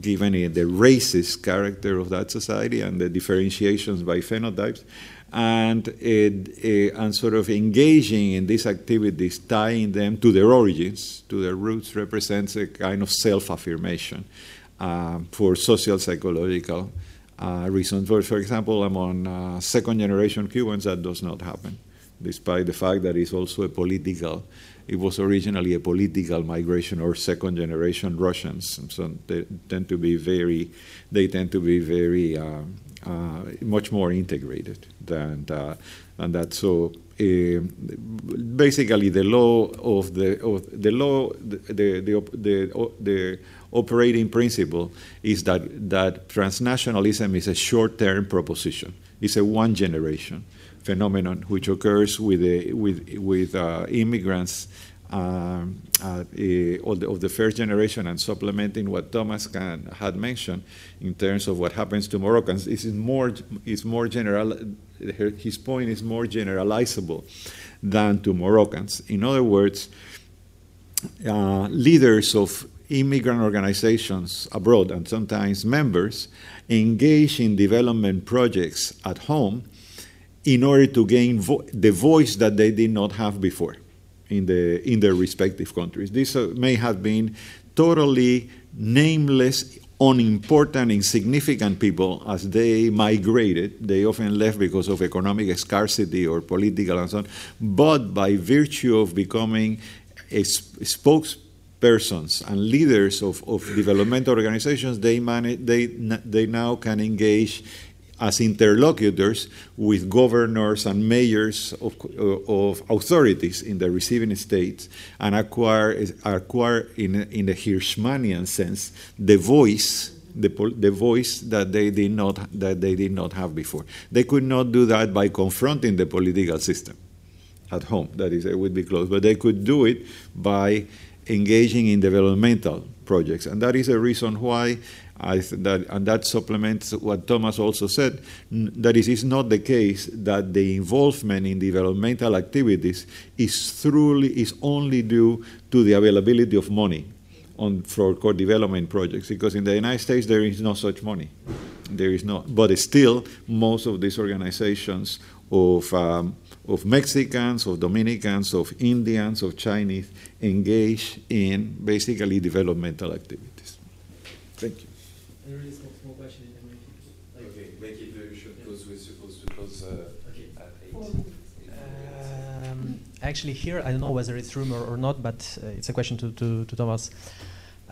given the racist character of that society and the differentiations by phenotypes. And, it, and sort of engaging in these activities, tying them to their origins, to their roots, represents a kind of self affirmation uh, for social psychological uh, reasons. For, for example, among uh, second generation Cubans, that does not happen despite the fact that it's also a political, it was originally a political migration or second generation Russians. So they tend to be very, they tend to be very, uh, uh, much more integrated than, uh, than that. So uh, basically the law of the, of the law, the, the, the, the, the operating principle is that, that transnationalism is a short-term proposition. It's a one generation phenomenon which occurs with, the, with, with uh, immigrants um, uh, of, the, of, the, first generation and supplementing what Thomas can, had mentioned in terms of what happens to Moroccans is more, is more general, his point is more generalizable than to Moroccans. In other words, uh, leaders of immigrant organizations abroad and sometimes members engage in development projects at home in order to gain vo- the voice that they did not have before in, the, in their respective countries. These uh, may have been totally nameless, unimportant, insignificant people as they migrated. They often left because of economic scarcity or political and so on. But by virtue of becoming a sp- spokespersons and leaders of, of developmental organizations, they, manage, they, they now can engage as interlocutors with governors and mayors of, of authorities in the receiving states and acquire, acquire in, in the Hirschmanian sense, the voice the, the voice that they did not that they did not have before. They could not do that by confronting the political system at home. That is, it would be closed, but they could do it by engaging in developmental projects, and that is a reason why that, and that supplements what Thomas also said, that it is not the case that the involvement in developmental activities is truly is only due to the availability of money on for co-development projects because in the United States there is no such money. There is no, but still most of these organizations of um, of Mexicans, of Dominicans, of Indians, of Chinese engage in basically developmental activities. Thank you a really small, small question and make it like okay, make it very short because we're supposed to close uh, okay. at eight. Um, actually, here I don't know whether it's rumor or not, but uh, it's a question to to, to Thomas.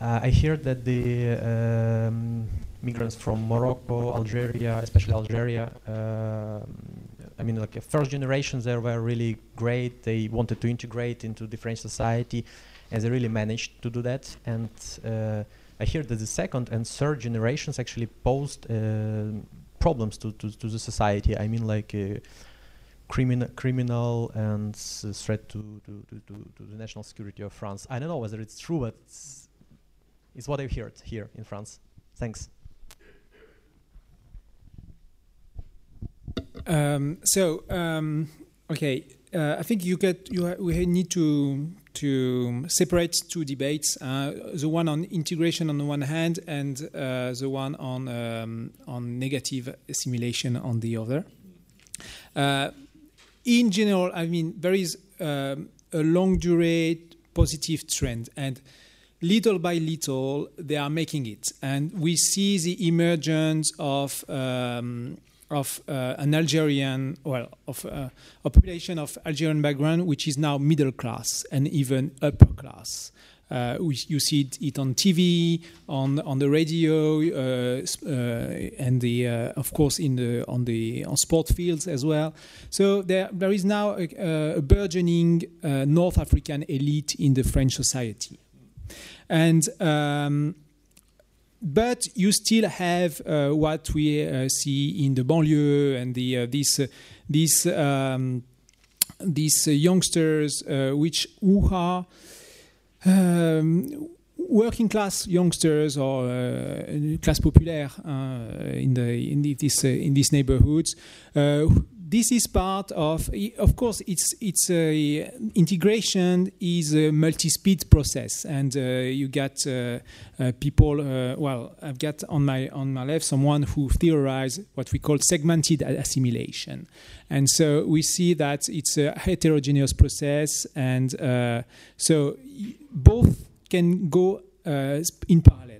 Uh, I hear that the um, migrants from Morocco, Algeria, especially Algeria, uh, I mean, like first generations, they were really great. They wanted to integrate into the French society, and they really managed to do that. And uh, I hear that the second and third generations actually posed uh, problems to, to, to, the society. I mean, like uh, criminal, criminal and uh, threat to, to, to, to, the national security of France. I don't know whether it's true, but it's, it's what I've heard here in France. Thanks. Um, so, um, okay, uh, I think you get you we need to to separate two debates: uh, the one on integration on the one hand, and uh, the one on um, on negative assimilation on the other. Uh, in general, I mean there is um, a longue durée positive trend, and little by little they are making it, and we see the emergence of. Um, of uh, an Algerian, well, of uh, a population of Algerian background, which is now middle class and even upper class. Uh, you see it, it, on TV, on on the radio, uh, uh, and the uh, of course in the on the on sport fields as well. So there there is now a, a burgeoning North African elite in the French society, and. Um, but you still have uh, what we uh, see in the banlieue and the uh, these these um, these youngsters which who are um, working class youngsters or uh, class populaire uh, in the in this uh, in these neighborhoods this is part of of course it's it's a integration is a multi-speed process. And uh, you got uh, uh, people uh, well i've got on my on my left someone who theorized what we call segmented assimilation. And so we see that it's a heterogeneous process. And uh, so both can go uh, in parallel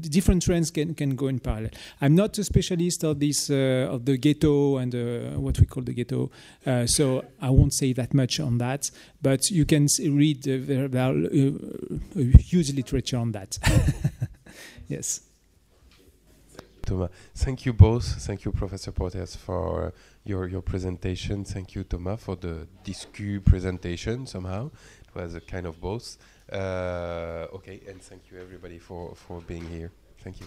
different trends can, can go in parallel. I'm not a specialist of this uh, of the ghetto and uh, what we call the ghetto, uh, so I won't say that much on that. But you can read there are, huge literature on that. yes. Thomas, thank you both. Thank you, Professor Portes, for your your presentation. Thank you, Thomas, for the discu presentation. Somehow, it was a kind of both. Uh, okay, and thank you everybody for, for being here. Thank you.